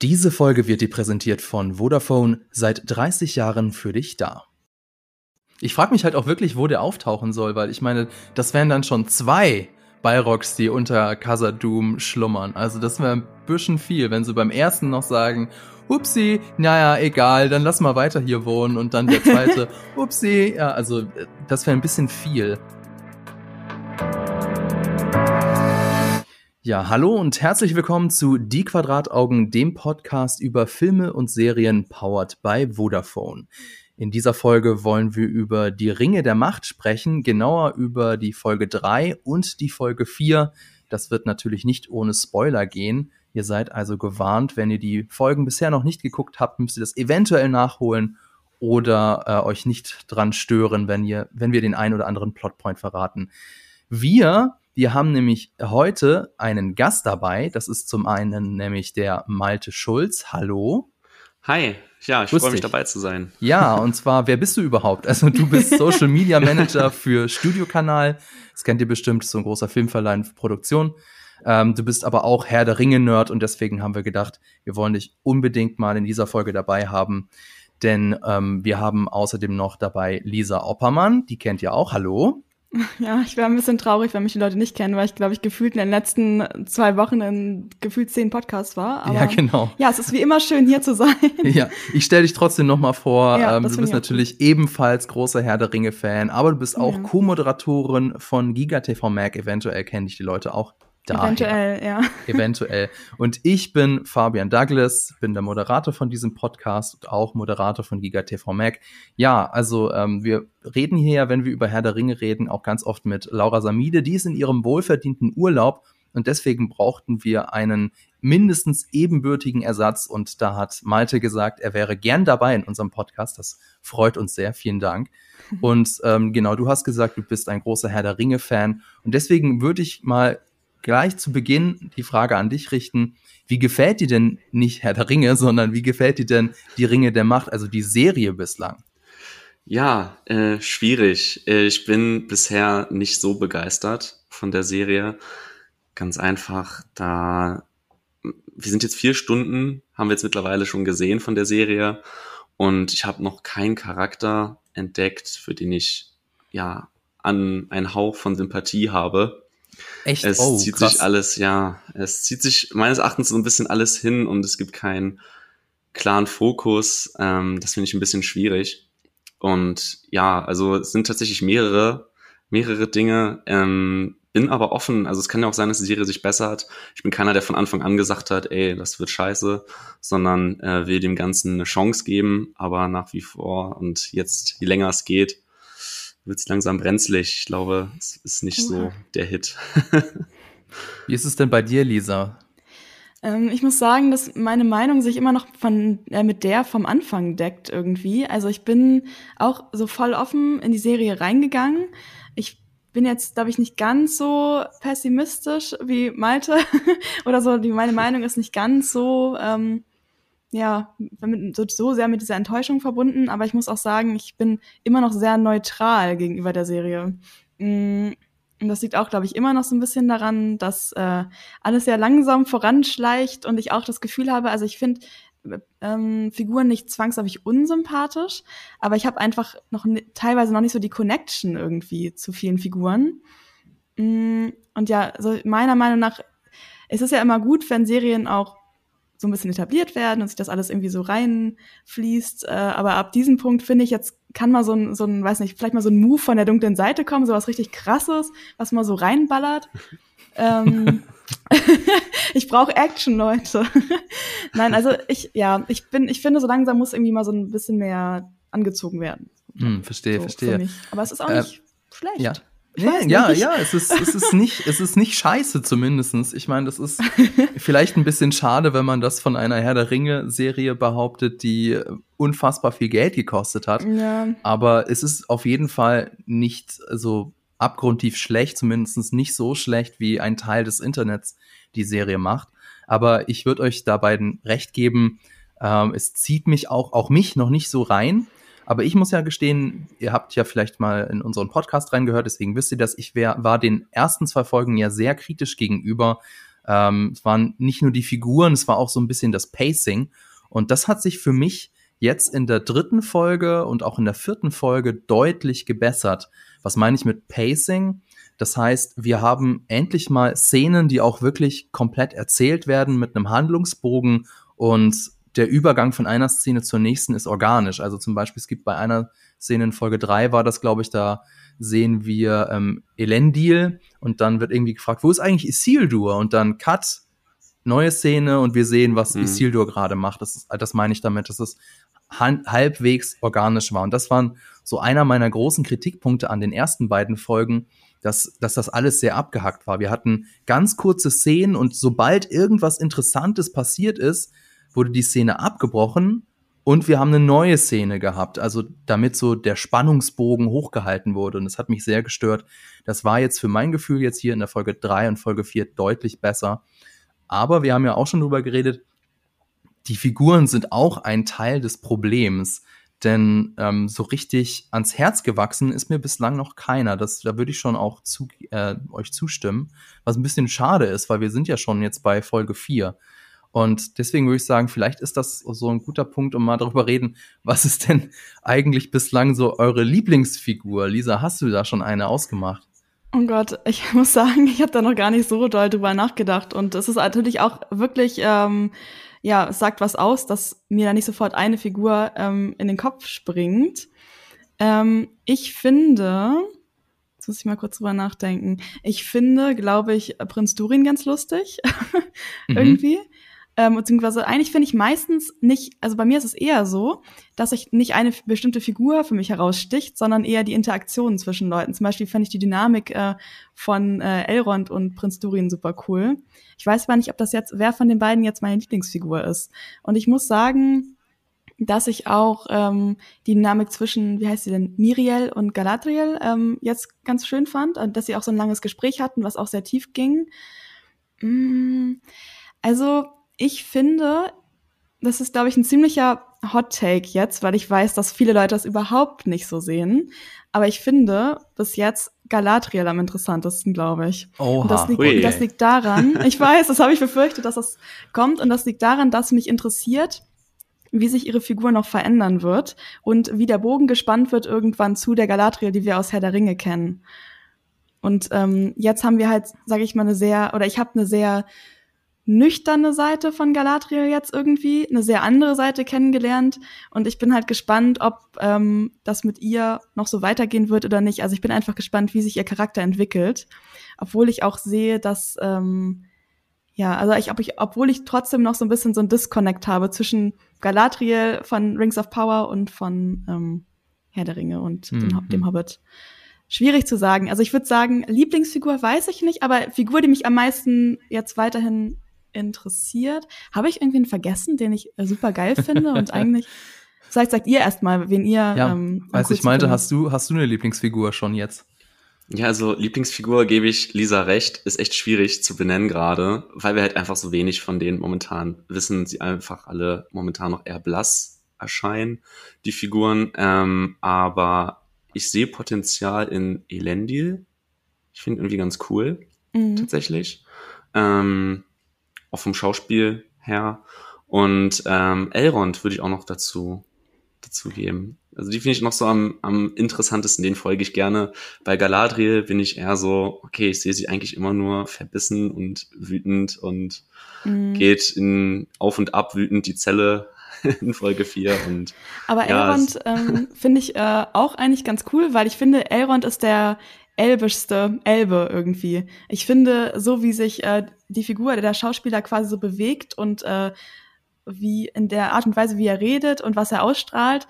Diese Folge wird dir präsentiert von Vodafone, seit 30 Jahren für dich da. Ich frage mich halt auch wirklich, wo der auftauchen soll, weil ich meine, das wären dann schon zwei Balrogs, die unter Casadum schlummern. Also das wäre ein bisschen viel, wenn sie beim ersten noch sagen, upsi, naja, egal, dann lass mal weiter hier wohnen und dann der zweite, upsi, ja, also das wäre ein bisschen viel. Ja, hallo und herzlich willkommen zu Die Quadrataugen, dem Podcast über Filme und Serien powered by Vodafone. In dieser Folge wollen wir über die Ringe der Macht sprechen, genauer über die Folge 3 und die Folge 4. Das wird natürlich nicht ohne Spoiler gehen. Ihr seid also gewarnt, wenn ihr die Folgen bisher noch nicht geguckt habt, müsst ihr das eventuell nachholen oder äh, euch nicht dran stören, wenn ihr, wenn wir den ein oder anderen Plotpoint verraten. Wir wir haben nämlich heute einen Gast dabei. Das ist zum einen nämlich der Malte Schulz. Hallo. Hi, ja, ich freue mich dabei zu sein. Ja, und zwar, wer bist du überhaupt? Also du bist Social Media Manager für Studiokanal. Das kennt ihr bestimmt, so ein großer Filmverleih Produktion. Ähm, du bist aber auch Herr der Ringe-Nerd und deswegen haben wir gedacht, wir wollen dich unbedingt mal in dieser Folge dabei haben. Denn ähm, wir haben außerdem noch dabei Lisa Oppermann, die kennt ihr auch. Hallo. Ja, ich wäre ein bisschen traurig, wenn mich die Leute nicht kennen, weil ich, glaube ich, gefühlt in den letzten zwei Wochen in gefühlt zehn Podcasts war. Aber ja, genau. Ja, es ist wie immer schön, hier zu sein. Ja, ich stelle dich trotzdem nochmal vor. Ja, ähm, du bist natürlich gut. ebenfalls großer Herr der Ringe-Fan, aber du bist auch ja. Co-Moderatorin von Giga TV Mac. Eventuell kennen dich die Leute auch Daher. Eventuell, ja. Eventuell. Und ich bin Fabian Douglas, bin der Moderator von diesem Podcast und auch Moderator von Giga TV Mac. Ja, also ähm, wir reden hier ja, wenn wir über Herr der Ringe reden, auch ganz oft mit Laura Samide. Die ist in ihrem wohlverdienten Urlaub und deswegen brauchten wir einen mindestens ebenbürtigen Ersatz und da hat Malte gesagt, er wäre gern dabei in unserem Podcast. Das freut uns sehr. Vielen Dank. Und ähm, genau, du hast gesagt, du bist ein großer Herr der Ringe-Fan und deswegen würde ich mal gleich zu Beginn die Frage an dich richten. Wie gefällt dir denn nicht Herr der Ringe, sondern wie gefällt dir denn die Ringe der Macht, also die Serie bislang? Ja, äh, schwierig. Äh, ich bin bisher nicht so begeistert von der Serie. Ganz einfach, da wir sind jetzt vier Stunden, haben wir jetzt mittlerweile schon gesehen von der Serie und ich habe noch keinen Charakter entdeckt, für den ich ja an einen Hauch von Sympathie habe. Echt? Es oh, zieht krass. sich alles, ja, es zieht sich meines Erachtens so ein bisschen alles hin und es gibt keinen klaren Fokus. Ähm, das finde ich ein bisschen schwierig. Und ja, also es sind tatsächlich mehrere, mehrere Dinge. Ähm, bin aber offen, also es kann ja auch sein, dass die Serie sich bessert. Ich bin keiner, der von Anfang an gesagt hat, ey, das wird scheiße, sondern äh, will dem Ganzen eine Chance geben, aber nach wie vor und jetzt, je länger es geht, wird es langsam brenzlig. Ich glaube, es ist nicht so der Hit. Wie ist es denn bei dir, Lisa? Ähm, ich muss sagen, dass meine Meinung sich immer noch von, äh, mit der vom Anfang deckt irgendwie. Also ich bin auch so voll offen in die Serie reingegangen. Ich bin jetzt, glaube ich, nicht ganz so pessimistisch wie Malte oder so. Die, meine Meinung ist nicht ganz so ähm, ja, so, so sehr mit dieser Enttäuschung verbunden, aber ich muss auch sagen, ich bin immer noch sehr neutral gegenüber der Serie. Mm, und das liegt auch, glaube ich, immer noch so ein bisschen daran, dass äh, alles sehr langsam voranschleicht und ich auch das Gefühl habe, also ich finde ähm, Figuren nicht zwangsläufig unsympathisch, aber ich habe einfach noch teilweise noch nicht so die Connection irgendwie zu vielen Figuren. Mm, und ja, also meiner Meinung nach es ist ja immer gut, wenn Serien auch so ein bisschen etabliert werden und sich das alles irgendwie so reinfließt. Äh, aber ab diesem Punkt finde ich, jetzt kann mal so ein, so ein, weiß nicht, vielleicht mal so ein Move von der dunklen Seite kommen, so was richtig krasses, was mal so reinballert. ähm, ich brauche Action, Leute. Nein, also ich, ja, ich bin, ich finde, so langsam muss irgendwie mal so ein bisschen mehr angezogen werden. Hm, verstehe, so, verstehe. Aber es ist auch äh, nicht schlecht. Ja. Nee, ja, ja, es ist, es ist nicht, es ist nicht scheiße zumindestens. Ich meine, das ist vielleicht ein bisschen schade, wenn man das von einer Herr der Ringe-Serie behauptet, die unfassbar viel Geld gekostet hat. Ja. Aber es ist auf jeden Fall nicht so abgrundtief schlecht, zumindest nicht so schlecht, wie ein Teil des Internets die Serie macht. Aber ich würde euch da beiden recht geben, ähm, es zieht mich auch, auch mich noch nicht so rein. Aber ich muss ja gestehen, ihr habt ja vielleicht mal in unseren Podcast reingehört, deswegen wisst ihr das. Ich wär, war den ersten zwei Folgen ja sehr kritisch gegenüber. Ähm, es waren nicht nur die Figuren, es war auch so ein bisschen das Pacing. Und das hat sich für mich jetzt in der dritten Folge und auch in der vierten Folge deutlich gebessert. Was meine ich mit Pacing? Das heißt, wir haben endlich mal Szenen, die auch wirklich komplett erzählt werden mit einem Handlungsbogen und der Übergang von einer Szene zur nächsten ist organisch. Also zum Beispiel, es gibt bei einer Szene in Folge drei war das, glaube ich, da sehen wir ähm, Elendil und dann wird irgendwie gefragt, wo ist eigentlich Isildur? Und dann Cut, neue Szene und wir sehen, was mhm. Isildur gerade macht. Das, das meine ich damit, dass es halbwegs organisch war. Und das waren so einer meiner großen Kritikpunkte an den ersten beiden Folgen, dass, dass das alles sehr abgehackt war. Wir hatten ganz kurze Szenen und sobald irgendwas Interessantes passiert ist, wurde die Szene abgebrochen und wir haben eine neue Szene gehabt, also damit so der Spannungsbogen hochgehalten wurde. Und das hat mich sehr gestört. Das war jetzt für mein Gefühl jetzt hier in der Folge 3 und Folge 4 deutlich besser. Aber wir haben ja auch schon drüber geredet, die Figuren sind auch ein Teil des Problems. Denn ähm, so richtig ans Herz gewachsen ist mir bislang noch keiner. Das, da würde ich schon auch zu, äh, euch zustimmen. Was ein bisschen schade ist, weil wir sind ja schon jetzt bei Folge 4. Und deswegen würde ich sagen, vielleicht ist das so ein guter Punkt, um mal darüber reden, was ist denn eigentlich bislang so eure Lieblingsfigur? Lisa, hast du da schon eine ausgemacht? Oh Gott, ich muss sagen, ich habe da noch gar nicht so doll drüber nachgedacht. Und es ist natürlich auch wirklich, ähm, ja, es sagt was aus, dass mir da nicht sofort eine Figur ähm, in den Kopf springt. Ähm, ich finde, jetzt muss ich mal kurz drüber nachdenken. Ich finde, glaube ich, Prinz Durin ganz lustig. mhm. Irgendwie. Ähm, beziehungsweise eigentlich finde ich meistens nicht, also bei mir ist es eher so, dass sich nicht eine bestimmte Figur für mich heraussticht, sondern eher die Interaktionen zwischen Leuten. Zum Beispiel fände ich die Dynamik äh, von äh, Elrond und Prinz Durin super cool. Ich weiß aber nicht, ob das jetzt, wer von den beiden jetzt meine Lieblingsfigur ist. Und ich muss sagen, dass ich auch ähm, die Dynamik zwischen, wie heißt sie denn, Miriel und Galadriel ähm, jetzt ganz schön fand und dass sie auch so ein langes Gespräch hatten, was auch sehr tief ging. Mm, also ich finde, das ist, glaube ich, ein ziemlicher Hot Take jetzt, weil ich weiß, dass viele Leute das überhaupt nicht so sehen. Aber ich finde bis jetzt Galadriel am interessantesten, glaube ich. Oha. Und das liegt, das liegt daran, ich weiß, das habe ich befürchtet, dass das kommt. Und das liegt daran, dass mich interessiert, wie sich ihre Figur noch verändern wird und wie der Bogen gespannt wird irgendwann zu der Galadriel, die wir aus Herr der Ringe kennen. Und ähm, jetzt haben wir halt, sage ich mal, eine sehr, oder ich habe eine sehr nüchterne Seite von Galadriel jetzt irgendwie, eine sehr andere Seite kennengelernt. Und ich bin halt gespannt, ob ähm, das mit ihr noch so weitergehen wird oder nicht. Also ich bin einfach gespannt, wie sich ihr Charakter entwickelt. Obwohl ich auch sehe, dass, ähm, ja, also ich, ob ich, obwohl ich trotzdem noch so ein bisschen so ein Disconnect habe zwischen Galadriel von Rings of Power und von ähm, Herr der Ringe und mhm. dem, dem Hobbit. Schwierig zu sagen. Also ich würde sagen, Lieblingsfigur weiß ich nicht, aber Figur, die mich am meisten jetzt weiterhin interessiert. Habe ich irgendwen vergessen, den ich äh, super geil finde und eigentlich Vielleicht sagt ihr erstmal, wen ihr. Ja, ähm, als ich meinte, hast du, hast du eine Lieblingsfigur schon jetzt? Ja, also Lieblingsfigur gebe ich Lisa recht, ist echt schwierig zu benennen gerade, weil wir halt einfach so wenig von denen momentan wissen, sie einfach alle momentan noch eher blass erscheinen, die Figuren. Ähm, aber ich sehe Potenzial in Elendil. Ich finde irgendwie ganz cool, mhm. tatsächlich. Ähm, auch vom Schauspiel her. Und ähm, Elrond würde ich auch noch dazu, dazu geben. Also die finde ich noch so am, am interessantesten, den folge ich gerne. Bei Galadriel bin ich eher so, okay, ich sehe sie eigentlich immer nur verbissen und wütend und mhm. geht in auf und ab wütend die Zelle in Folge 4 und aber ja, Elrond ähm, finde ich äh, auch eigentlich ganz cool, weil ich finde Elrond ist der elbischste Elbe irgendwie. Ich finde, so wie sich äh, die Figur der Schauspieler quasi so bewegt und äh, wie in der Art und Weise, wie er redet und was er ausstrahlt,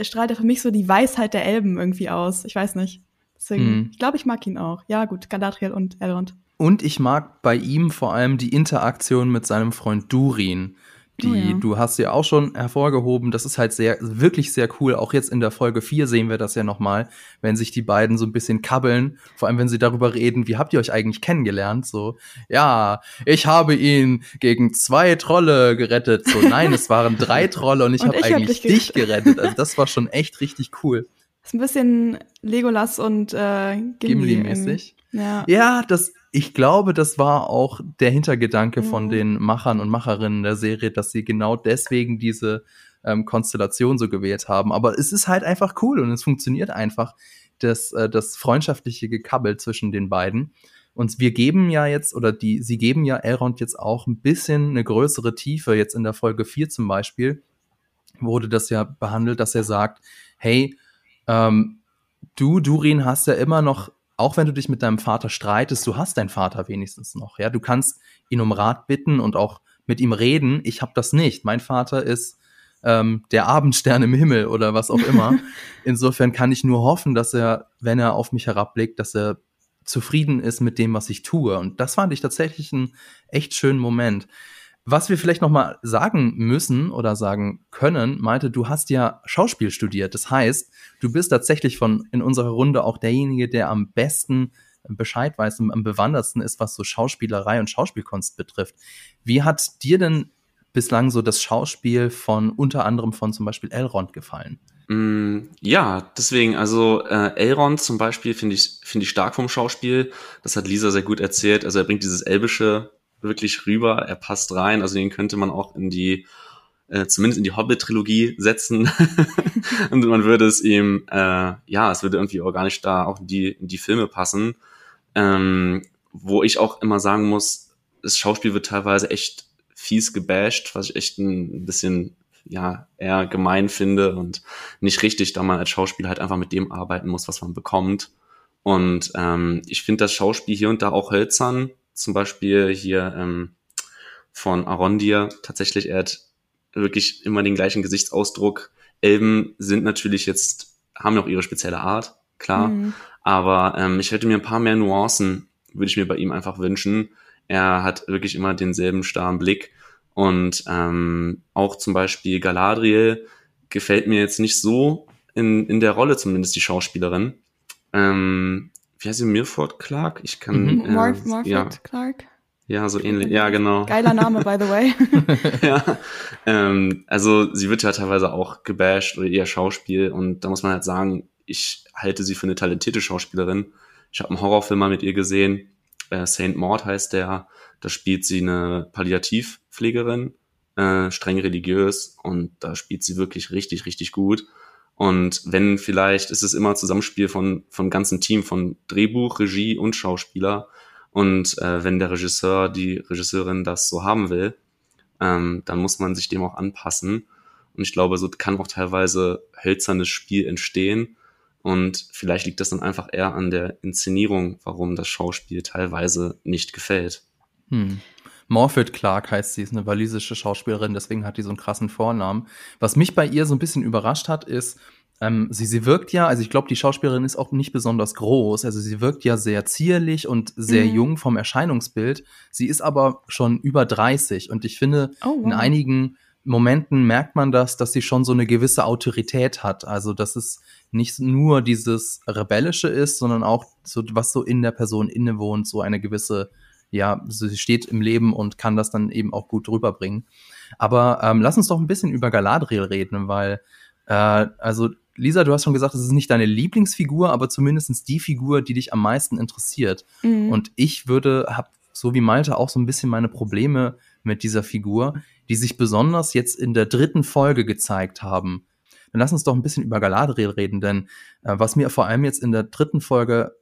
strahlt er für mich so die Weisheit der Elben irgendwie aus. Ich weiß nicht. Deswegen, hm. ich glaube, ich mag ihn auch. Ja, gut, Galadriel und Elrond. Und ich mag bei ihm vor allem die Interaktion mit seinem Freund Durin. Die, oh ja. du hast ja auch schon hervorgehoben, das ist halt sehr, wirklich sehr cool. Auch jetzt in der Folge 4 sehen wir das ja nochmal, wenn sich die beiden so ein bisschen kabbeln, vor allem wenn sie darüber reden, wie habt ihr euch eigentlich kennengelernt? So, ja, ich habe ihn gegen zwei Trolle gerettet. So, nein, es waren drei Trolle und ich habe eigentlich hab dich, gerettet. Also das war schon echt richtig cool. Ist ein bisschen Legolas und äh, Gimli-mäßig. Ja. ja, das, ich glaube, das war auch der Hintergedanke mhm. von den Machern und Macherinnen der Serie, dass sie genau deswegen diese ähm, Konstellation so gewählt haben. Aber es ist halt einfach cool und es funktioniert einfach, das, äh, das freundschaftliche Gekabbel zwischen den beiden. Und wir geben ja jetzt, oder die, sie geben ja Elrond jetzt auch ein bisschen eine größere Tiefe. Jetzt in der Folge 4 zum Beispiel wurde das ja behandelt, dass er sagt, hey, ähm, du, Durin, hast ja immer noch auch wenn du dich mit deinem Vater streitest, du hast deinen Vater wenigstens noch. Ja, du kannst ihn um Rat bitten und auch mit ihm reden. Ich habe das nicht. Mein Vater ist ähm, der Abendstern im Himmel oder was auch immer. Insofern kann ich nur hoffen, dass er, wenn er auf mich herabblickt, dass er zufrieden ist mit dem, was ich tue. Und das fand ich tatsächlich einen echt schönen Moment. Was wir vielleicht noch mal sagen müssen oder sagen können, meinte, du hast ja Schauspiel studiert. Das heißt, du bist tatsächlich von in unserer Runde auch derjenige, der am besten Bescheid weiß und am bewandertsten ist, was so Schauspielerei und Schauspielkunst betrifft. Wie hat dir denn bislang so das Schauspiel von unter anderem von zum Beispiel Elrond gefallen? Mm, ja, deswegen, also äh, Elrond zum Beispiel finde ich, finde ich stark vom Schauspiel. Das hat Lisa sehr gut erzählt. Also er bringt dieses Elbische wirklich rüber, er passt rein, also den könnte man auch in die, äh, zumindest in die Hobbit-Trilogie setzen. Und man würde es ihm, äh, ja, es würde irgendwie organisch da auch in die, in die Filme passen, ähm, wo ich auch immer sagen muss, das Schauspiel wird teilweise echt fies gebasht, was ich echt ein bisschen ja eher gemein finde und nicht richtig, da man als Schauspieler halt einfach mit dem arbeiten muss, was man bekommt. Und ähm, ich finde das Schauspiel hier und da auch hölzern, zum Beispiel hier ähm, von Arondir tatsächlich, er hat wirklich immer den gleichen Gesichtsausdruck. Elben sind natürlich jetzt, haben noch ihre spezielle Art, klar. Mhm. Aber ähm, ich hätte mir ein paar mehr Nuancen, würde ich mir bei ihm einfach wünschen. Er hat wirklich immer denselben starren Blick. Und ähm, auch zum Beispiel Galadriel gefällt mir jetzt nicht so in, in der Rolle, zumindest die Schauspielerin. Ähm, wie heißt sie, Milford Clark? Ich kann. Mhm. Äh, Morph, Morphed ja. Clark. Ja, so ähnlich. Ja, genau. Geiler Name, by the way. ja. Ähm, also sie wird ja teilweise auch gebasht oder eher Schauspiel und da muss man halt sagen, ich halte sie für eine talentierte Schauspielerin. Ich habe einen Horrorfilm mal mit ihr gesehen. Äh, Saint Maud heißt der. Da spielt sie eine Palliativpflegerin, äh, streng religiös und da spielt sie wirklich richtig, richtig gut. Und wenn vielleicht ist es immer Zusammenspiel von, von ganzen Team, von Drehbuch, Regie und Schauspieler. Und äh, wenn der Regisseur, die Regisseurin das so haben will, ähm, dann muss man sich dem auch anpassen. Und ich glaube, so kann auch teilweise hölzernes Spiel entstehen. Und vielleicht liegt das dann einfach eher an der Inszenierung, warum das Schauspiel teilweise nicht gefällt. Hm. Morford Clark heißt sie, ist eine walisische Schauspielerin, deswegen hat die so einen krassen Vornamen. Was mich bei ihr so ein bisschen überrascht hat, ist, ähm, sie, sie wirkt ja, also ich glaube, die Schauspielerin ist auch nicht besonders groß, also sie wirkt ja sehr zierlich und sehr mhm. jung vom Erscheinungsbild. Sie ist aber schon über 30 und ich finde, oh, wow. in einigen Momenten merkt man das, dass sie schon so eine gewisse Autorität hat. Also, dass es nicht nur dieses Rebellische ist, sondern auch so, was so in der Person innewohnt, so eine gewisse ja, sie steht im Leben und kann das dann eben auch gut rüberbringen. Aber ähm, lass uns doch ein bisschen über Galadriel reden, weil, äh, also Lisa, du hast schon gesagt, es ist nicht deine Lieblingsfigur, aber zumindest die Figur, die dich am meisten interessiert. Mhm. Und ich würde, hab so wie Malte auch so ein bisschen meine Probleme mit dieser Figur, die sich besonders jetzt in der dritten Folge gezeigt haben. Dann lass uns doch ein bisschen über Galadriel reden, denn äh, was mir vor allem jetzt in der dritten Folge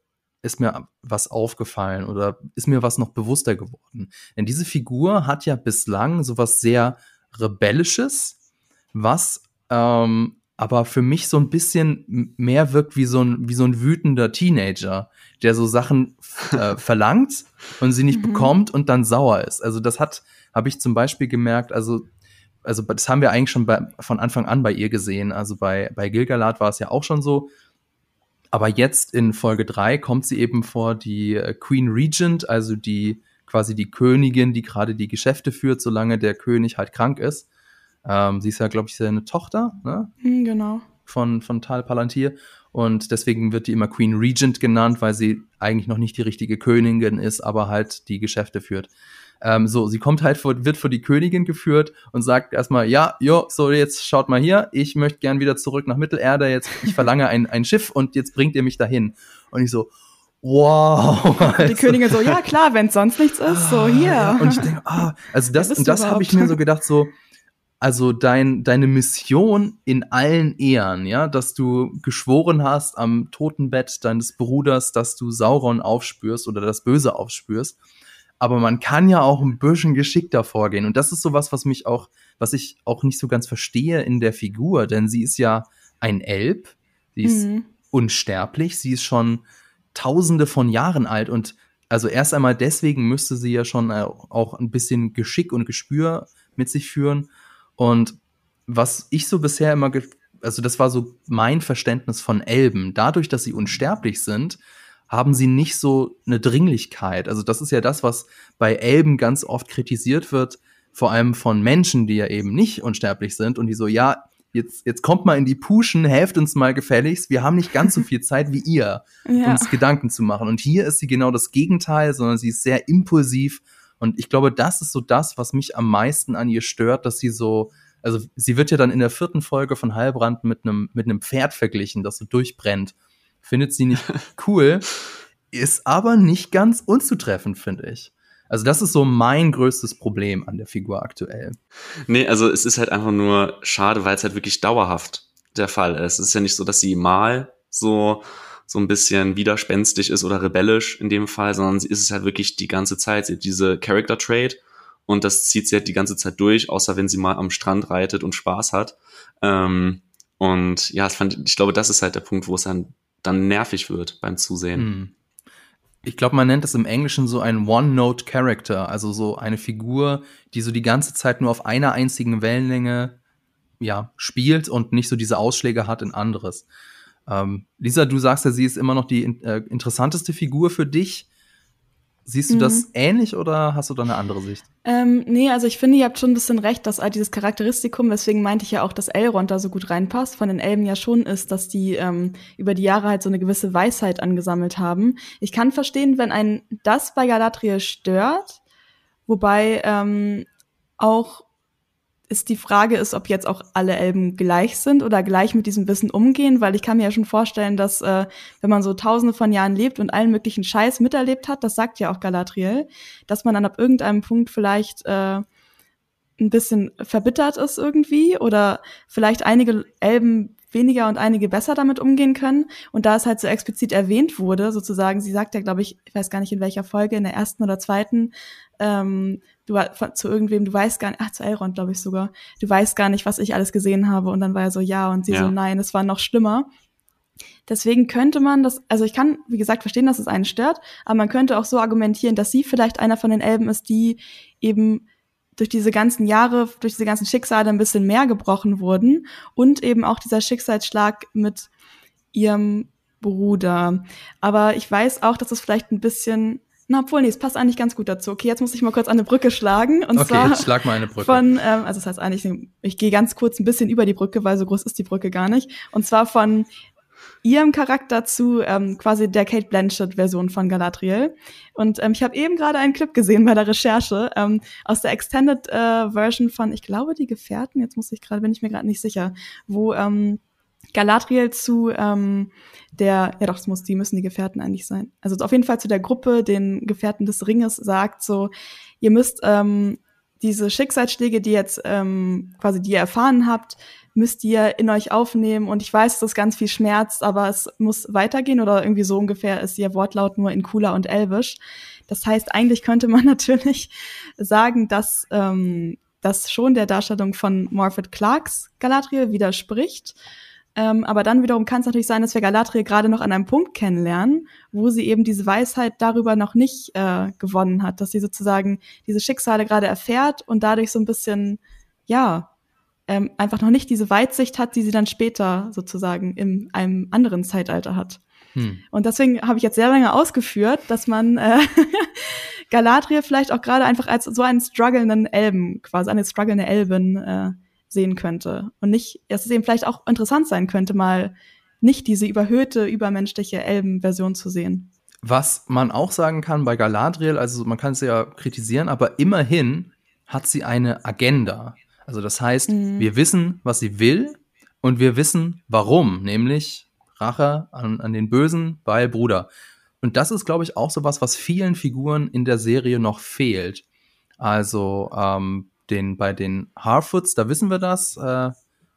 ist mir was aufgefallen oder ist mir was noch bewusster geworden. Denn diese Figur hat ja bislang sowas sehr Rebellisches, was ähm, aber für mich so ein bisschen mehr wirkt wie so ein, wie so ein wütender Teenager, der so Sachen äh, verlangt und sie nicht mhm. bekommt und dann sauer ist. Also das hat, habe ich zum Beispiel gemerkt, also also das haben wir eigentlich schon bei, von Anfang an bei ihr gesehen. Also bei, bei Gilgalad war es ja auch schon so, aber jetzt in Folge 3 kommt sie eben vor die äh, Queen Regent, also die quasi die Königin, die gerade die Geschäfte führt, solange der König halt krank ist. Ähm, sie ist ja, glaube ich, seine Tochter, ne? Hm, genau. Von, von Tal Palantir. Und deswegen wird die immer Queen Regent genannt, weil sie eigentlich noch nicht die richtige Königin ist, aber halt die Geschäfte führt. Ähm, so, sie kommt halt vor, wird vor die Königin geführt und sagt erstmal, ja, jo, so jetzt schaut mal hier, ich möchte gern wieder zurück nach Mittelerde, jetzt, ich verlange ein, ein Schiff und jetzt bringt ihr mich dahin. Und ich so, wow. Also, die Königin so, ja klar, wenn es sonst nichts ist, so hier. Und ich denke, ah, also das, und das habe ich mir so gedacht, so, also dein, deine Mission in allen Ehren, ja, dass du geschworen hast am Totenbett deines Bruders, dass du Sauron aufspürst oder das Böse aufspürst. Aber man kann ja auch ein bisschen geschickter vorgehen. Und das ist sowas, was mich auch, was ich auch nicht so ganz verstehe in der Figur, denn sie ist ja ein Elb, sie ist mhm. unsterblich, sie ist schon tausende von Jahren alt und also erst einmal deswegen müsste sie ja schon äh, auch ein bisschen Geschick und Gespür mit sich führen. Und was ich so bisher immer, also das war so mein Verständnis von Elben. Dadurch, dass sie unsterblich sind, haben sie nicht so eine Dringlichkeit. Also das ist ja das, was bei Elben ganz oft kritisiert wird, vor allem von Menschen, die ja eben nicht unsterblich sind und die so, ja, jetzt, jetzt kommt mal in die Puschen, helft uns mal gefälligst, wir haben nicht ganz so viel Zeit wie ihr, ja. uns Gedanken zu machen. Und hier ist sie genau das Gegenteil, sondern sie ist sehr impulsiv. Und ich glaube, das ist so das, was mich am meisten an ihr stört, dass sie so, also sie wird ja dann in der vierten Folge von Heilbrand mit einem, mit einem Pferd verglichen, das so durchbrennt. Findet sie nicht cool, ist aber nicht ganz unzutreffend, finde ich. Also das ist so mein größtes Problem an der Figur aktuell. Nee, also es ist halt einfach nur schade, weil es halt wirklich dauerhaft der Fall ist. Es ist ja nicht so, dass sie mal so so ein bisschen widerspenstig ist oder rebellisch in dem Fall, sondern sie ist es halt wirklich die ganze Zeit. Sie hat diese Character Trait und das zieht sie halt die ganze Zeit durch, außer wenn sie mal am Strand reitet und Spaß hat. Ähm, und ja, fand, ich glaube, das ist halt der Punkt, wo es dann, dann nervig wird beim Zusehen. Hm ich glaube, man nennt es im Englischen so ein One-Note-Character, also so eine Figur, die so die ganze Zeit nur auf einer einzigen Wellenlänge ja, spielt und nicht so diese Ausschläge hat in anderes. Ähm, Lisa, du sagst ja, sie ist immer noch die äh, interessanteste Figur für dich. Siehst du mhm. das ähnlich oder hast du da eine andere Sicht? Ähm, nee, also ich finde, ihr habt schon ein bisschen recht, dass all dieses Charakteristikum, weswegen meinte ich ja auch, dass Elrond da so gut reinpasst, von den Elben ja schon ist, dass die ähm, über die Jahre halt so eine gewisse Weisheit angesammelt haben. Ich kann verstehen, wenn ein das bei Galadriel stört, wobei ähm, auch ist die Frage ist, ob jetzt auch alle Elben gleich sind oder gleich mit diesem Wissen umgehen, weil ich kann mir ja schon vorstellen, dass äh, wenn man so tausende von Jahren lebt und allen möglichen Scheiß miterlebt hat, das sagt ja auch Galadriel, dass man dann ab irgendeinem Punkt vielleicht äh, ein bisschen verbittert ist irgendwie oder vielleicht einige Elben weniger und einige besser damit umgehen können. Und da es halt so explizit erwähnt wurde, sozusagen, sie sagt ja, glaube ich, ich weiß gar nicht in welcher Folge, in der ersten oder zweiten, ähm, du zu irgendwem, du weißt gar nicht, ach, zu Elrond, glaube ich sogar, du weißt gar nicht, was ich alles gesehen habe. Und dann war er so, ja, und sie ja. so, nein, es war noch schlimmer. Deswegen könnte man das, also ich kann, wie gesagt, verstehen, dass es einen stört, aber man könnte auch so argumentieren, dass sie vielleicht einer von den Elben ist, die eben durch diese ganzen Jahre, durch diese ganzen Schicksale ein bisschen mehr gebrochen wurden und eben auch dieser Schicksalsschlag mit ihrem Bruder. Aber ich weiß auch, dass es vielleicht ein bisschen na, obwohl, nee, es passt eigentlich ganz gut dazu. Okay, jetzt muss ich mal kurz eine Brücke schlagen. Und okay, zwar jetzt schlag mal eine Brücke. Von, ähm, also das heißt eigentlich, ich gehe ganz kurz ein bisschen über die Brücke, weil so groß ist die Brücke gar nicht. Und zwar von ihrem Charakter zu ähm, quasi der Kate Blanchett-Version von Galadriel. Und ähm, ich habe eben gerade einen Clip gesehen bei der Recherche ähm, aus der Extended äh, Version von, ich glaube, die Gefährten, jetzt muss ich gerade, bin ich mir gerade nicht sicher, wo ähm, Galadriel zu ähm, der, ja doch, es muss, die müssen die Gefährten eigentlich sein. Also auf jeden Fall zu der Gruppe, den Gefährten des Ringes, sagt so, ihr müsst ähm, diese Schicksalsschläge, die jetzt ähm, quasi die ihr erfahren habt, müsst ihr in euch aufnehmen. Und ich weiß, dass das ganz viel schmerzt, aber es muss weitergehen oder irgendwie so ungefähr ist ihr Wortlaut nur in cooler und elvisch. Das heißt, eigentlich könnte man natürlich sagen, dass ähm, das schon der Darstellung von Morphet Clarks Galadriel widerspricht. Ähm, aber dann wiederum kann es natürlich sein, dass wir Galadriel gerade noch an einem Punkt kennenlernen, wo sie eben diese Weisheit darüber noch nicht äh, gewonnen hat, dass sie sozusagen diese Schicksale gerade erfährt und dadurch so ein bisschen, ja, ähm, einfach noch nicht diese Weitsicht hat, die sie dann später sozusagen in einem anderen Zeitalter hat. Hm. Und deswegen habe ich jetzt sehr lange ausgeführt, dass man äh, Galadriel vielleicht auch gerade einfach als so einen strugglenden Elben, quasi eine strugglende Elben äh, sehen könnte. Und nicht, dass es eben vielleicht auch interessant sein könnte, mal nicht diese überhöhte, übermenschliche Elben-Version zu sehen. Was man auch sagen kann bei Galadriel, also man kann sie ja kritisieren, aber immerhin hat sie eine Agenda. Also das heißt, mhm. wir wissen, was sie will und wir wissen, warum, nämlich Rache an, an den Bösen, weil Bruder. Und das ist, glaube ich, auch so was, was vielen Figuren in der Serie noch fehlt. Also ähm, den, bei den Harfoots, da wissen wir das. Äh,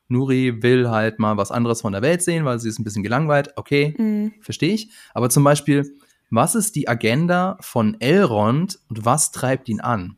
Nuri will halt mal was anderes von der Welt sehen, weil sie ist ein bisschen gelangweilt. Okay, mhm. verstehe ich. Aber zum Beispiel, was ist die Agenda von Elrond und was treibt ihn an?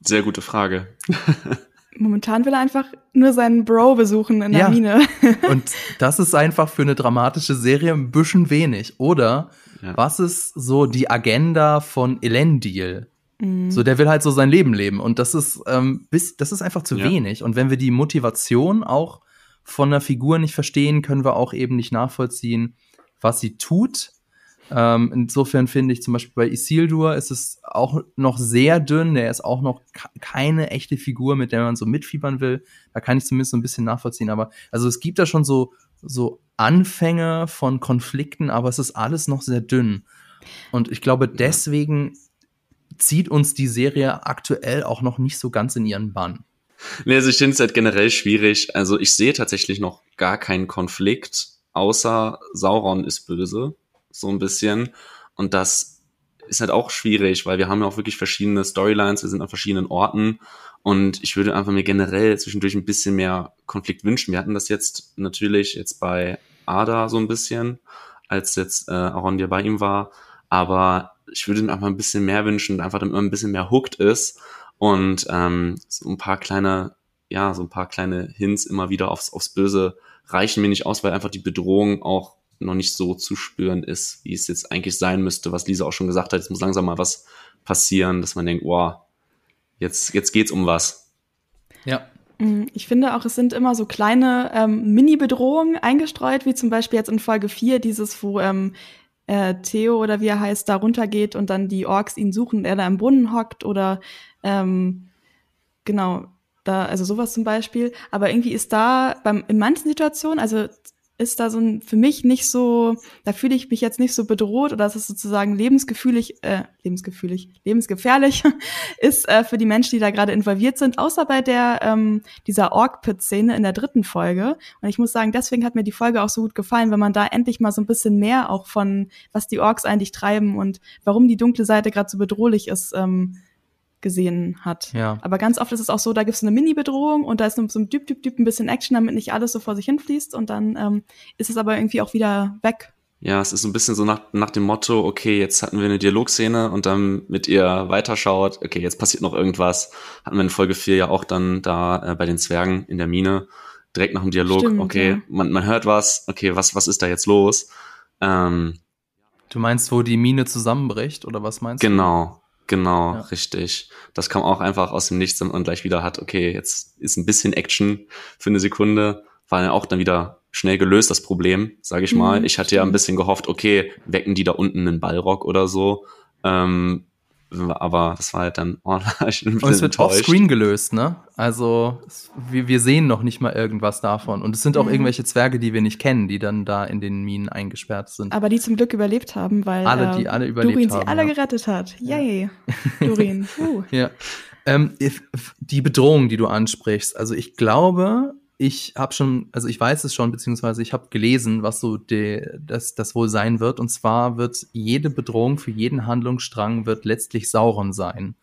Sehr gute Frage. Momentan will er einfach nur seinen Bro besuchen in der ja. Mine. und das ist einfach für eine dramatische Serie ein bisschen wenig. Oder ja. was ist so die Agenda von Elendil? Mhm. So, der will halt so sein Leben leben. Und das ist, ähm, bis, das ist einfach zu ja. wenig. Und wenn wir die Motivation auch von der Figur nicht verstehen, können wir auch eben nicht nachvollziehen, was sie tut. Ähm, insofern finde ich zum Beispiel bei Isildur ist es auch noch sehr dünn. Der ist auch noch keine echte Figur, mit der man so mitfiebern will. Da kann ich zumindest so ein bisschen nachvollziehen. Aber also es gibt da schon so, so Anfänge von Konflikten, aber es ist alles noch sehr dünn. Und ich glaube, deswegen zieht uns die Serie aktuell auch noch nicht so ganz in ihren Bann. Nee, also ich finde es halt generell schwierig. Also ich sehe tatsächlich noch gar keinen Konflikt, außer Sauron ist böse, so ein bisschen. Und das ist halt auch schwierig, weil wir haben ja auch wirklich verschiedene Storylines, wir sind an verschiedenen Orten und ich würde einfach mir generell zwischendurch ein bisschen mehr Konflikt wünschen. Wir hatten das jetzt natürlich jetzt bei Ada so ein bisschen, als jetzt äh, Arondir bei ihm war, aber ich würde ihm einfach ein bisschen mehr wünschen, einfach damit man ein bisschen mehr hooked ist und ähm, so ein paar kleine, ja, so ein paar kleine Hints immer wieder aufs, aufs Böse reichen mir nicht aus, weil einfach die Bedrohung auch noch nicht so zu spüren ist, wie es jetzt eigentlich sein müsste, was Lisa auch schon gesagt hat. Es muss langsam mal was passieren, dass man denkt, wow, jetzt, jetzt geht's um was. Ja. Mm, ich finde auch, es sind immer so kleine ähm, Mini-Bedrohungen eingestreut, wie zum Beispiel jetzt in Folge 4 dieses, wo ähm, äh, Theo oder wie er heißt, da runtergeht und dann die Orks ihn suchen, er da im Brunnen hockt oder ähm, genau, da, also sowas zum Beispiel. Aber irgendwie ist da beim, in manchen Situationen, also ist da so ein, für mich nicht so, da fühle ich mich jetzt nicht so bedroht oder es ist sozusagen lebensgefühlig, äh, lebensgefühlig, lebensgefährlich ist äh, für die Menschen, die da gerade involviert sind, außer bei der, ähm, dieser Org-Pit-Szene in der dritten Folge. Und ich muss sagen, deswegen hat mir die Folge auch so gut gefallen, wenn man da endlich mal so ein bisschen mehr auch von, was die Orks eigentlich treiben und warum die dunkle Seite gerade so bedrohlich ist, ähm, gesehen hat. Ja. Aber ganz oft ist es auch so, da gibt es eine Mini-Bedrohung und da ist so ein Düb, Düb, Düb ein bisschen Action, damit nicht alles so vor sich hinfließt und dann ähm, ist es aber irgendwie auch wieder weg. Ja, es ist so ein bisschen so nach, nach dem Motto, okay, jetzt hatten wir eine Dialogszene und dann mit ihr weiterschaut, okay, jetzt passiert noch irgendwas. Hatten wir in Folge 4 ja auch dann da äh, bei den Zwergen in der Mine, direkt nach dem Dialog, Stimmt, okay, ja. man, man hört was, okay, was, was ist da jetzt los? Ähm, du meinst, wo die Mine zusammenbricht oder was meinst genau, du? Genau, Genau, ja. richtig. Das kam auch einfach aus dem Nichts und gleich wieder hat, okay, jetzt ist ein bisschen Action für eine Sekunde, war dann auch dann wieder schnell gelöst, das Problem, sage ich mal. Mhm, ich hatte ja ein bisschen gehofft, okay, wecken die da unten einen Ballrock oder so. Ähm, aber das war halt dann oh, ich bin Und es wird offscreen gelöst, ne? Also wir, wir sehen noch nicht mal irgendwas davon. Und es sind auch mhm. irgendwelche Zwerge, die wir nicht kennen, die dann da in den Minen eingesperrt sind. Aber die zum Glück überlebt haben, weil alle, die alle überlebt Durin haben, sie alle ja. gerettet hat. Yay, ja. Durin. Uh. ja. Ähm, die Bedrohung, die du ansprichst. Also ich glaube, ich habe schon, also ich weiß es schon, beziehungsweise ich habe gelesen, was so de, das, das wohl sein wird. Und zwar wird jede Bedrohung für jeden Handlungsstrang wird letztlich Sauron sein.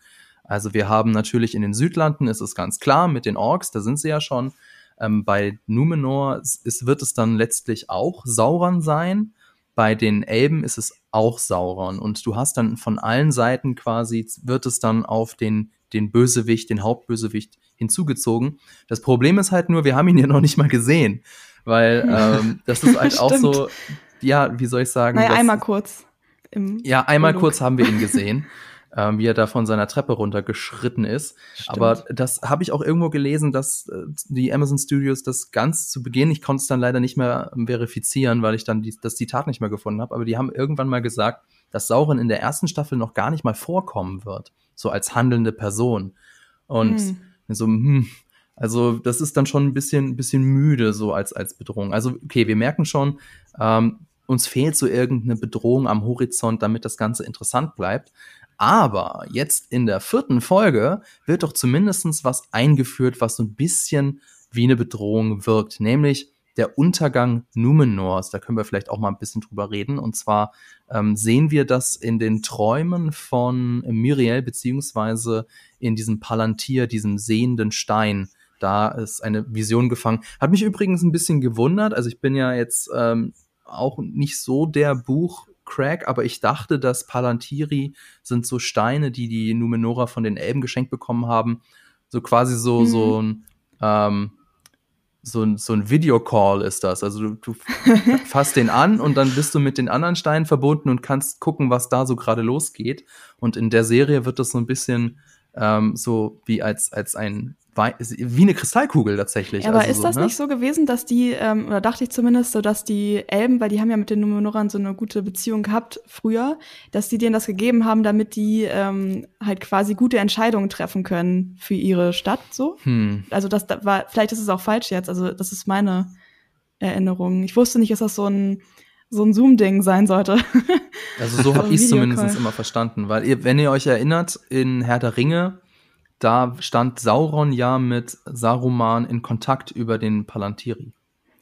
Also wir haben natürlich in den Südlanden, ist es ganz klar, mit den Orks, da sind sie ja schon. Ähm, bei Numenor ist, wird es dann letztlich auch Sauron sein. Bei den Elben ist es auch Sauron. Und du hast dann von allen Seiten quasi, wird es dann auf den, den Bösewicht, den Hauptbösewicht hinzugezogen. Das Problem ist halt nur, wir haben ihn ja noch nicht mal gesehen, weil ähm, das ist halt auch so, ja, wie soll ich sagen? Naja, einmal kurz. ja, einmal kurz haben wir ihn gesehen. ähm, wie er da von seiner Treppe runtergeschritten ist. Stimmt. Aber das habe ich auch irgendwo gelesen, dass äh, die Amazon Studios das ganz zu Beginn, ich konnte es dann leider nicht mehr verifizieren, weil ich dann die, das Zitat nicht mehr gefunden habe, aber die haben irgendwann mal gesagt, dass Sauron in der ersten Staffel noch gar nicht mal vorkommen wird, so als handelnde Person. Und hm so, hm, also das ist dann schon ein bisschen, bisschen müde so als, als Bedrohung. Also okay, wir merken schon, ähm, uns fehlt so irgendeine Bedrohung am Horizont, damit das Ganze interessant bleibt. Aber jetzt in der vierten Folge wird doch zumindestens was eingeführt, was so ein bisschen wie eine Bedrohung wirkt. Nämlich der Untergang Numenors. Da können wir vielleicht auch mal ein bisschen drüber reden. Und zwar ähm, sehen wir das in den Träumen von Miriel, beziehungsweise in diesem Palantir, diesem sehenden Stein. Da ist eine Vision gefangen. Hat mich übrigens ein bisschen gewundert. Also ich bin ja jetzt ähm, auch nicht so der Buch Crack, aber ich dachte, dass Palantiri sind so Steine, die die Numenora von den Elben geschenkt bekommen haben. So quasi so, mhm. so ein, ähm, so ein, so ein Videocall ist das. Also du, du fasst den an und dann bist du mit den anderen Steinen verbunden und kannst gucken, was da so gerade losgeht. Und in der Serie wird das so ein bisschen ähm, so wie als, als ein wie eine Kristallkugel tatsächlich. Ja, aber also ist so, das ne? nicht so gewesen, dass die, ähm, oder dachte ich zumindest so, dass die Elben, weil die haben ja mit den Numenorern so eine gute Beziehung gehabt früher, dass die denen das gegeben haben, damit die ähm, halt quasi gute Entscheidungen treffen können für ihre Stadt so? Hm. Also das da war, vielleicht ist es auch falsch jetzt, also das ist meine Erinnerung. Ich wusste nicht, dass das so ein so ein Zoom-Ding sein sollte. Also so habe ich es zumindest immer verstanden, weil ihr, wenn ihr euch erinnert, in Herr der Ringe da stand Sauron ja mit Saruman in Kontakt über den Palantiri.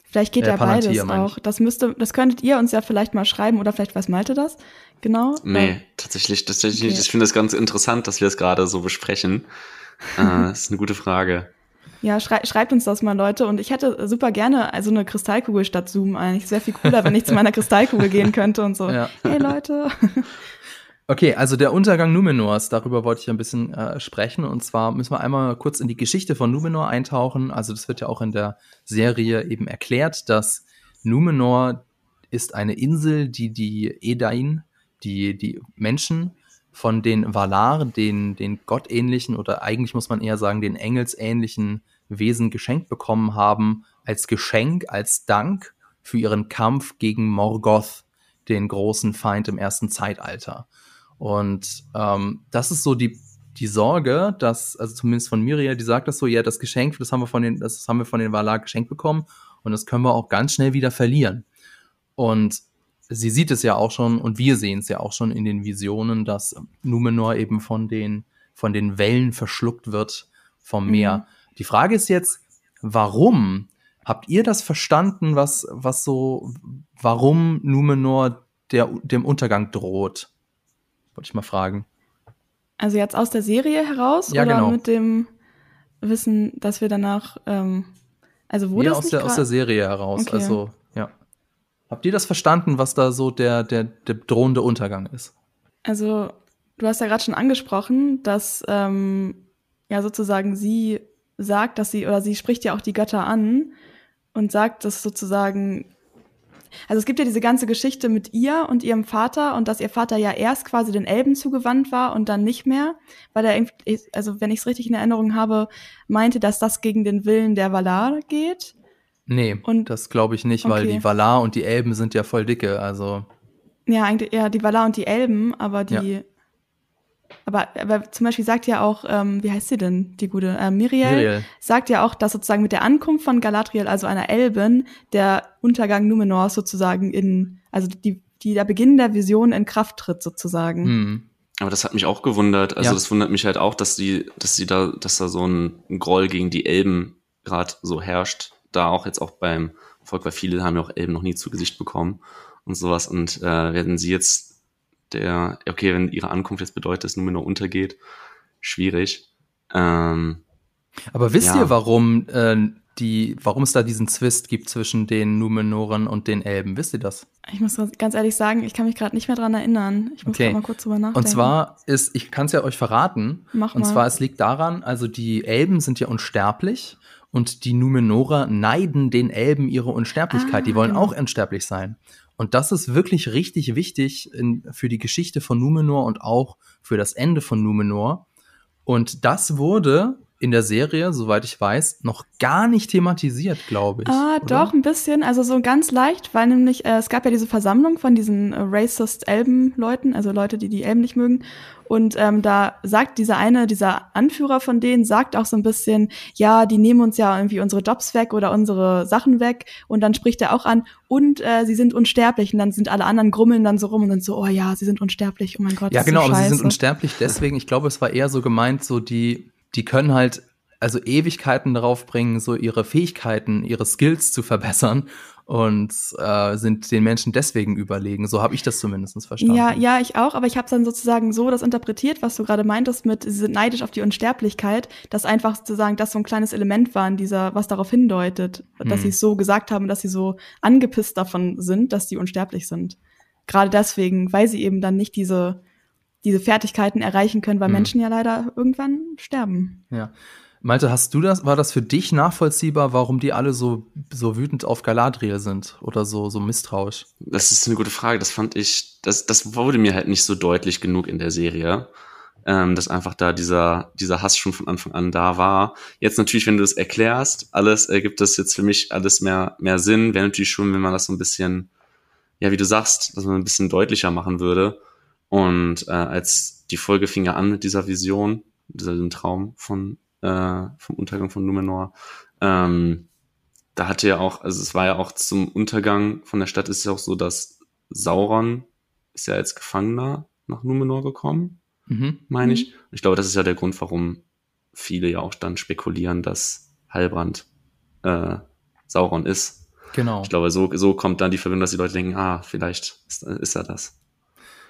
Vielleicht geht äh, ja beides auch. Das müsste, das könntet ihr uns ja vielleicht mal schreiben oder vielleicht weiß Malte das. Genau. Nee, tatsächlich, tatsächlich. Okay. Ich finde es ganz interessant, dass wir es gerade so besprechen. äh, das ist eine gute Frage. Ja, schrei schreibt uns das mal, Leute. Und ich hätte super gerne also eine Kristallkugel statt Zoom eigentlich. Es wäre viel cooler, wenn ich zu meiner Kristallkugel gehen könnte und so. Ja. Hey Leute. Okay, also der Untergang Numenors, darüber wollte ich ein bisschen äh, sprechen. Und zwar müssen wir einmal kurz in die Geschichte von Numenor eintauchen. Also das wird ja auch in der Serie eben erklärt, dass Numenor ist eine Insel, die die Edain, die, die Menschen von den Valar, den, den gottähnlichen oder eigentlich muss man eher sagen, den engelsähnlichen Wesen geschenkt bekommen haben, als Geschenk, als Dank für ihren Kampf gegen Morgoth, den großen Feind im ersten Zeitalter. Und ähm, das ist so die, die Sorge, dass, also zumindest von Miriam, die sagt das so, ja, das Geschenk, das haben wir von den, das haben wir von den Valar geschenkt bekommen und das können wir auch ganz schnell wieder verlieren. Und sie sieht es ja auch schon und wir sehen es ja auch schon in den Visionen, dass Numenor eben von den, von den Wellen verschluckt wird vom Meer. Mhm. Die Frage ist jetzt, warum? Habt ihr das verstanden, was, was so, warum Numenor der, dem Untergang droht? Wollte ich mal fragen. Also jetzt aus der Serie heraus ja, oder genau. mit dem Wissen, dass wir danach, ähm, also wurde ja, aus der, aus der Serie heraus. Okay. Also. Habt ihr das verstanden, was da so der, der, der drohende Untergang ist? Also, du hast ja gerade schon angesprochen, dass ähm, ja sozusagen sie sagt, dass sie, oder sie spricht ja auch die Götter an und sagt, dass sozusagen also es gibt ja diese ganze Geschichte mit ihr und ihrem Vater und dass ihr Vater ja erst quasi den Elben zugewandt war und dann nicht mehr, weil er irgendwie, also wenn ich es richtig in Erinnerung habe, meinte, dass das gegen den Willen der Valar geht. Nee, und, das glaube ich nicht, okay. weil die Valar und die Elben sind ja voll dicke, also. Ja, eigentlich eher die Valar und die Elben, aber die, ja. Aber, aber zum Beispiel sagt ja auch, ähm, wie heißt sie denn, die gute äh, Miriel, Miriel, sagt ja auch, dass sozusagen mit der Ankunft von Galadriel, also einer Elben, der Untergang Numenors sozusagen in, also die, die der Beginn der Vision in Kraft tritt sozusagen. Hm. Aber das hat mich auch gewundert. Also ja. das wundert mich halt auch, dass die, dass sie da, dass da so ein Groll gegen die Elben gerade so herrscht. Da auch jetzt auch beim Volk, weil viele haben ja auch Elben noch nie zu Gesicht bekommen und sowas. Und äh, werden sie jetzt der, okay, wenn ihre Ankunft jetzt bedeutet, dass Numenor untergeht, schwierig. Ähm, Aber wisst ja. ihr, warum äh, die, warum es da diesen Zwist gibt zwischen den Numenoren und den Elben? Wisst ihr das? Ich muss ganz ehrlich sagen, ich kann mich gerade nicht mehr dran erinnern. Ich muss okay. mal kurz drüber nachdenken. Und zwar ist, ich kann es ja euch verraten. Mach und mal. zwar, es liegt daran, also die Elben sind ja unsterblich und die Numenorer neiden den Elben ihre Unsterblichkeit. Ah, die wollen genau. auch unsterblich sein. Und das ist wirklich richtig wichtig in, für die Geschichte von Numenor und auch für das Ende von Numenor. Und das wurde in der Serie, soweit ich weiß, noch gar nicht thematisiert, glaube ich. Ah, oder? doch, ein bisschen. Also so ganz leicht, weil nämlich äh, es gab ja diese Versammlung von diesen äh, racist Elben-Leuten, also Leute, die die Elben nicht mögen. Und ähm, da sagt dieser eine, dieser Anführer von denen, sagt auch so ein bisschen, ja, die nehmen uns ja irgendwie unsere Jobs weg oder unsere Sachen weg. Und dann spricht er auch an, und äh, sie sind unsterblich. Und dann sind alle anderen grummeln dann so rum und sind so, oh ja, sie sind unsterblich, oh mein Gott. Ja, genau, so aber sie sind unsterblich deswegen. Ich glaube, es war eher so gemeint, so die die können halt also Ewigkeiten darauf bringen, so ihre Fähigkeiten, ihre Skills zu verbessern und äh, sind den Menschen deswegen überlegen. So habe ich das zumindest verstanden. Ja, ja, ich auch, aber ich habe dann sozusagen so das interpretiert, was du gerade meintest, mit sie sind neidisch auf die Unsterblichkeit, dass einfach sozusagen das so ein kleines Element war in dieser, was darauf hindeutet, dass hm. sie es so gesagt haben, dass sie so angepisst davon sind, dass sie unsterblich sind. Gerade deswegen, weil sie eben dann nicht diese diese Fertigkeiten erreichen können, weil hm. Menschen ja leider irgendwann sterben. Ja. Malte, hast du das, war das für dich nachvollziehbar, warum die alle so, so wütend auf Galadriel sind oder so, so misstrauisch? Das ist eine gute Frage. Das fand ich, das, das wurde mir halt nicht so deutlich genug in der Serie, ähm, dass einfach da dieser, dieser Hass schon von Anfang an da war. Jetzt natürlich, wenn du es erklärst, alles ergibt das jetzt für mich alles mehr, mehr Sinn. Wäre natürlich schon, wenn man das so ein bisschen, ja, wie du sagst, dass man ein bisschen deutlicher machen würde. Und äh, als die Folge fing ja an mit dieser Vision, diesem Traum von äh, vom Untergang von Numenor. Ähm, da hatte ja auch, also es war ja auch zum Untergang von der Stadt ist ja auch so, dass Sauron ist ja als Gefangener nach Numenor gekommen, mhm. meine ich. Mhm. Ich glaube, das ist ja der Grund, warum viele ja auch dann spekulieren, dass Halbrand äh, Sauron ist. Genau. Ich glaube, so, so kommt dann die Verbindung, dass die Leute denken, ah, vielleicht ist, ist er das.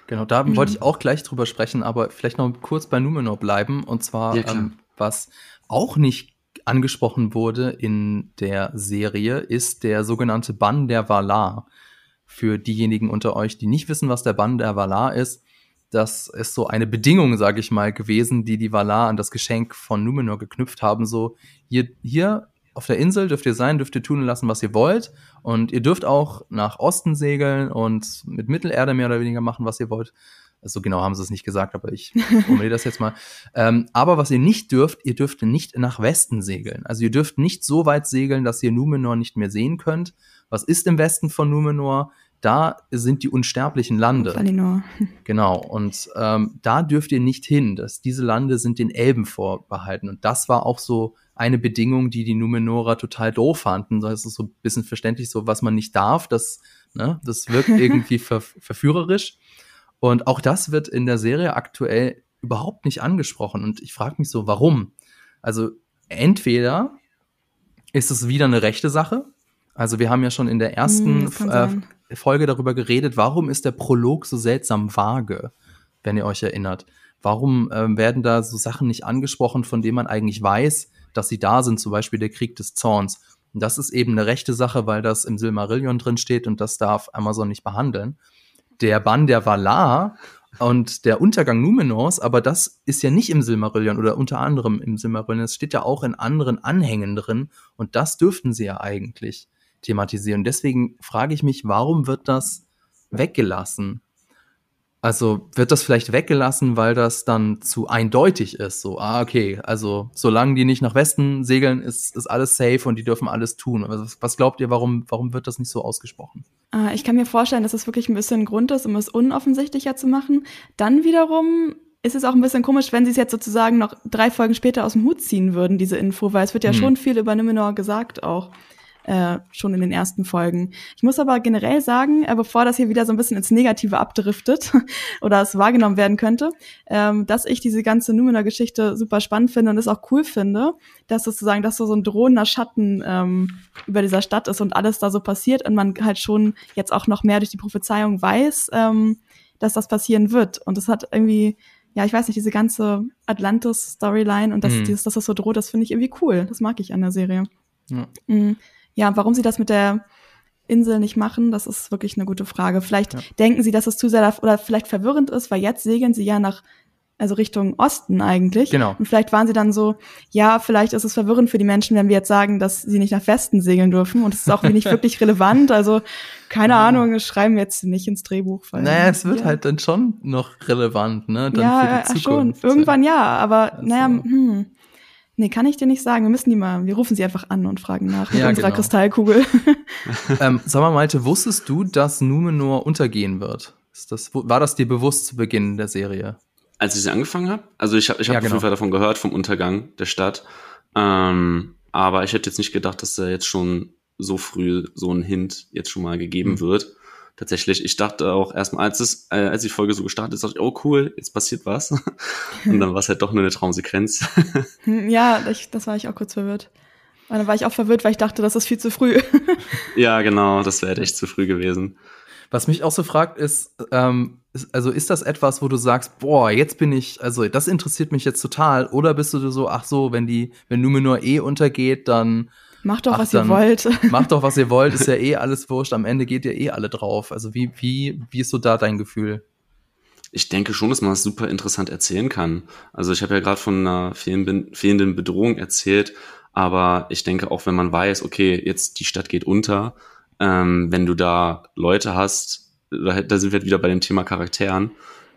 Genau, da mhm. wollte ich auch gleich drüber sprechen, aber vielleicht noch kurz bei Numenor bleiben. Und zwar, ja, ähm, was auch nicht angesprochen wurde in der Serie, ist der sogenannte Bann der Valar. Für diejenigen unter euch, die nicht wissen, was der Bann der Valar ist, das ist so eine Bedingung, sage ich mal, gewesen, die die Valar an das Geschenk von Numenor geknüpft haben. So, hier, hier auf der Insel dürft ihr sein, dürft ihr tun und lassen, was ihr wollt. Und ihr dürft auch nach Osten segeln und mit Mittelerde mehr oder weniger machen, was ihr wollt. So genau haben sie es nicht gesagt, aber ich formuliere das jetzt mal. Ähm, aber was ihr nicht dürft, ihr dürft nicht nach Westen segeln. Also ihr dürft nicht so weit segeln, dass ihr Numenor nicht mehr sehen könnt. Was ist im Westen von Numenor? Da sind die unsterblichen Lande. Valinor. Genau. Und ähm, da dürft ihr nicht hin. Dass diese Lande sind den Elben vorbehalten. Und das war auch so eine Bedingung, die die Numenorer total doof fanden. Das ist so ein bisschen verständlich, so was man nicht darf. Das, ne, das wirkt irgendwie ver verführerisch. Und auch das wird in der Serie aktuell überhaupt nicht angesprochen. Und ich frage mich so, warum? Also entweder ist es wieder eine rechte Sache. Also wir haben ja schon in der ersten hm, äh, Folge darüber geredet, warum ist der Prolog so seltsam vage, wenn ihr euch erinnert. Warum äh, werden da so Sachen nicht angesprochen, von denen man eigentlich weiß, dass sie da sind, zum Beispiel der Krieg des Zorns. Und das ist eben eine rechte Sache, weil das im Silmarillion drin steht und das darf Amazon nicht behandeln der Bann der Valar und der Untergang Numenors, aber das ist ja nicht im Silmarillion oder unter anderem im Silmarillion. Es steht ja auch in anderen Anhängen drin und das dürften sie ja eigentlich thematisieren. Deswegen frage ich mich, warum wird das weggelassen? Also wird das vielleicht weggelassen, weil das dann zu eindeutig ist. So, ah, okay, also solange die nicht nach Westen segeln, ist, ist alles safe und die dürfen alles tun. Was, was glaubt ihr, warum, warum wird das nicht so ausgesprochen? Ah, ich kann mir vorstellen, dass das wirklich ein bisschen ein Grund ist, um es unoffensichtlicher zu machen. Dann wiederum ist es auch ein bisschen komisch, wenn sie es jetzt sozusagen noch drei Folgen später aus dem Hut ziehen würden, diese Info, weil es wird ja hm. schon viel über Numenor gesagt auch äh, schon in den ersten Folgen. Ich muss aber generell sagen, äh, bevor das hier wieder so ein bisschen ins Negative abdriftet oder es wahrgenommen werden könnte, ähm, dass ich diese ganze Numenor-Geschichte super spannend finde und es auch cool finde, dass sozusagen das so, so ein drohender Schatten ähm, über dieser Stadt ist und alles da so passiert und man halt schon jetzt auch noch mehr durch die Prophezeiung weiß, ähm, dass das passieren wird. Und es hat irgendwie ja, ich weiß nicht, diese ganze Atlantis-Storyline und das, mhm. dieses, dass das so droht, das finde ich irgendwie cool. Das mag ich an der Serie. Ja. Mhm ja, warum sie das mit der Insel nicht machen, das ist wirklich eine gute Frage. Vielleicht ja. denken sie, dass es zu sehr oder vielleicht verwirrend ist, weil jetzt segeln sie ja nach also Richtung Osten eigentlich. Genau. Und vielleicht waren sie dann so, ja, vielleicht ist es verwirrend für die Menschen, wenn wir jetzt sagen, dass sie nicht nach Westen segeln dürfen. Und es ist auch nicht wirklich relevant. Also, keine ja. Ahnung, das schreiben wir jetzt nicht ins Drehbuch. Weil, naja, es wird ja. halt dann schon noch relevant, ne? Dann ja, für die Zukunft. schon. Irgendwann ja, aber also. naja, hm. Nee, kann ich dir nicht sagen. Wir müssen die mal, wir rufen sie einfach an und fragen nach mit ja, unserer genau. Kristallkugel. ähm, sag mal, Malte, wusstest du, dass Numenor untergehen wird? Ist das, war das dir bewusst zu Beginn der Serie? Als ich sie angefangen habe? Also ich habe ich hab ja, genau. auf jeden Fall davon gehört, vom Untergang der Stadt. Ähm, aber ich hätte jetzt nicht gedacht, dass da jetzt schon so früh so ein Hint jetzt schon mal gegeben mhm. wird. Tatsächlich, ich dachte auch erstmal, als, es, äh, als die Folge so gestartet ist, dachte ich, oh cool, jetzt passiert was. Und dann war es halt doch nur eine Traumsequenz. Hm, ja, ich, das war ich auch kurz verwirrt. Und dann war ich auch verwirrt, weil ich dachte, das ist viel zu früh. ja, genau, das wäre echt zu früh gewesen. Was mich auch so fragt, ist, ähm, ist, also ist das etwas, wo du sagst, boah, jetzt bin ich, also das interessiert mich jetzt total, oder bist du so, ach so, wenn die, wenn Numenor eh untergeht, dann Macht doch, ach, was ihr wollt. Macht doch, was ihr wollt, ist ja eh alles wurscht. Am Ende geht ihr eh alle drauf. Also wie, wie, wie ist so da dein Gefühl? Ich denke schon, dass man das super interessant erzählen kann. Also ich habe ja gerade von einer fehlenden Bedrohung erzählt, aber ich denke auch, wenn man weiß, okay, jetzt die Stadt geht unter, ähm, wenn du da Leute hast, da, da sind wir halt wieder bei dem Thema Charakteren,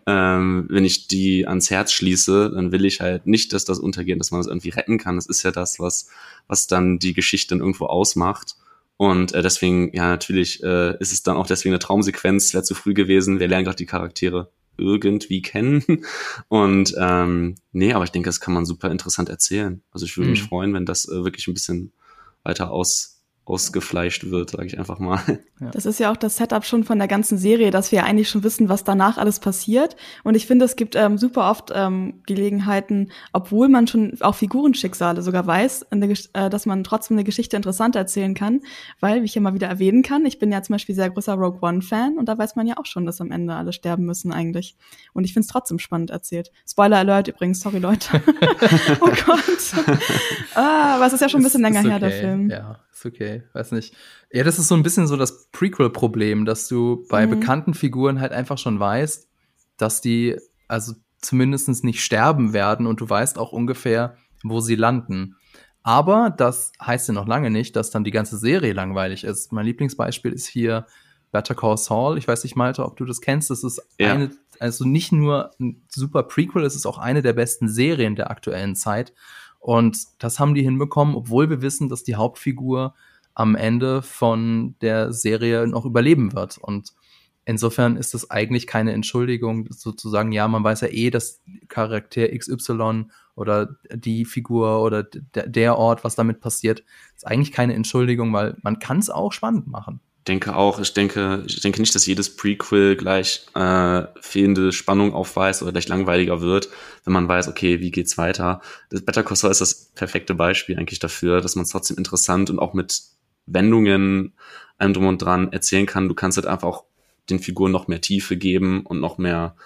ähm, wenn ich die ans Herz schließe, dann will ich halt nicht, dass das untergeht, dass man das irgendwie retten kann. Das ist ja das, was, was dann die Geschichte dann irgendwo ausmacht. Und äh, deswegen, ja, natürlich äh, ist es dann auch deswegen eine Traumsequenz, wäre zu früh gewesen. Wir lernen gerade die Charaktere irgendwie kennen. Und ähm, nee, aber ich denke, das kann man super interessant erzählen. Also ich würde mhm. mich freuen, wenn das äh, wirklich ein bisschen weiter aus, ausgefleischt wird, sage ich einfach mal. Ja. Das ist ja auch das Setup schon von der ganzen Serie, dass wir eigentlich schon wissen, was danach alles passiert. Und ich finde, es gibt ähm, super oft ähm, Gelegenheiten, obwohl man schon auch Figurenschicksale sogar weiß, der, äh, dass man trotzdem eine Geschichte interessant erzählen kann, weil, wie ich ja mal wieder erwähnen kann, ich bin ja zum Beispiel sehr großer Rogue One-Fan und da weiß man ja auch schon, dass am Ende alle sterben müssen eigentlich. Und ich finde es trotzdem spannend erzählt. Spoiler Alert übrigens, sorry Leute. oh Gott. ah, aber es ist ja schon ein bisschen länger okay. her, der Film. Ja ist okay, weiß nicht. Ja, das ist so ein bisschen so das Prequel-Problem, dass du bei mhm. bekannten Figuren halt einfach schon weißt, dass die also zumindest nicht sterben werden und du weißt auch ungefähr, wo sie landen. Aber das heißt ja noch lange nicht, dass dann die ganze Serie langweilig ist. Mein Lieblingsbeispiel ist hier Better Call Saul. Ich weiß nicht, Malte, ob du das kennst. Das ist ja. eine, also nicht nur ein super Prequel, es ist auch eine der besten Serien der aktuellen Zeit. Und das haben die hinbekommen, obwohl wir wissen, dass die Hauptfigur am Ende von der Serie noch überleben wird. Und insofern ist es eigentlich keine Entschuldigung, sozusagen, ja, man weiß ja eh, dass Charakter XY oder die Figur oder der Ort, was damit passiert, ist eigentlich keine Entschuldigung, weil man kann es auch spannend machen denke auch, ich denke, ich denke nicht, dass jedes Prequel gleich äh, fehlende Spannung aufweist oder gleich langweiliger wird, wenn man weiß, okay, wie geht's weiter. Das Better Call Saul ist das perfekte Beispiel eigentlich dafür, dass man es trotzdem interessant und auch mit Wendungen allem drum und dran erzählen kann. Du kannst halt einfach auch den Figuren noch mehr Tiefe geben und noch mehr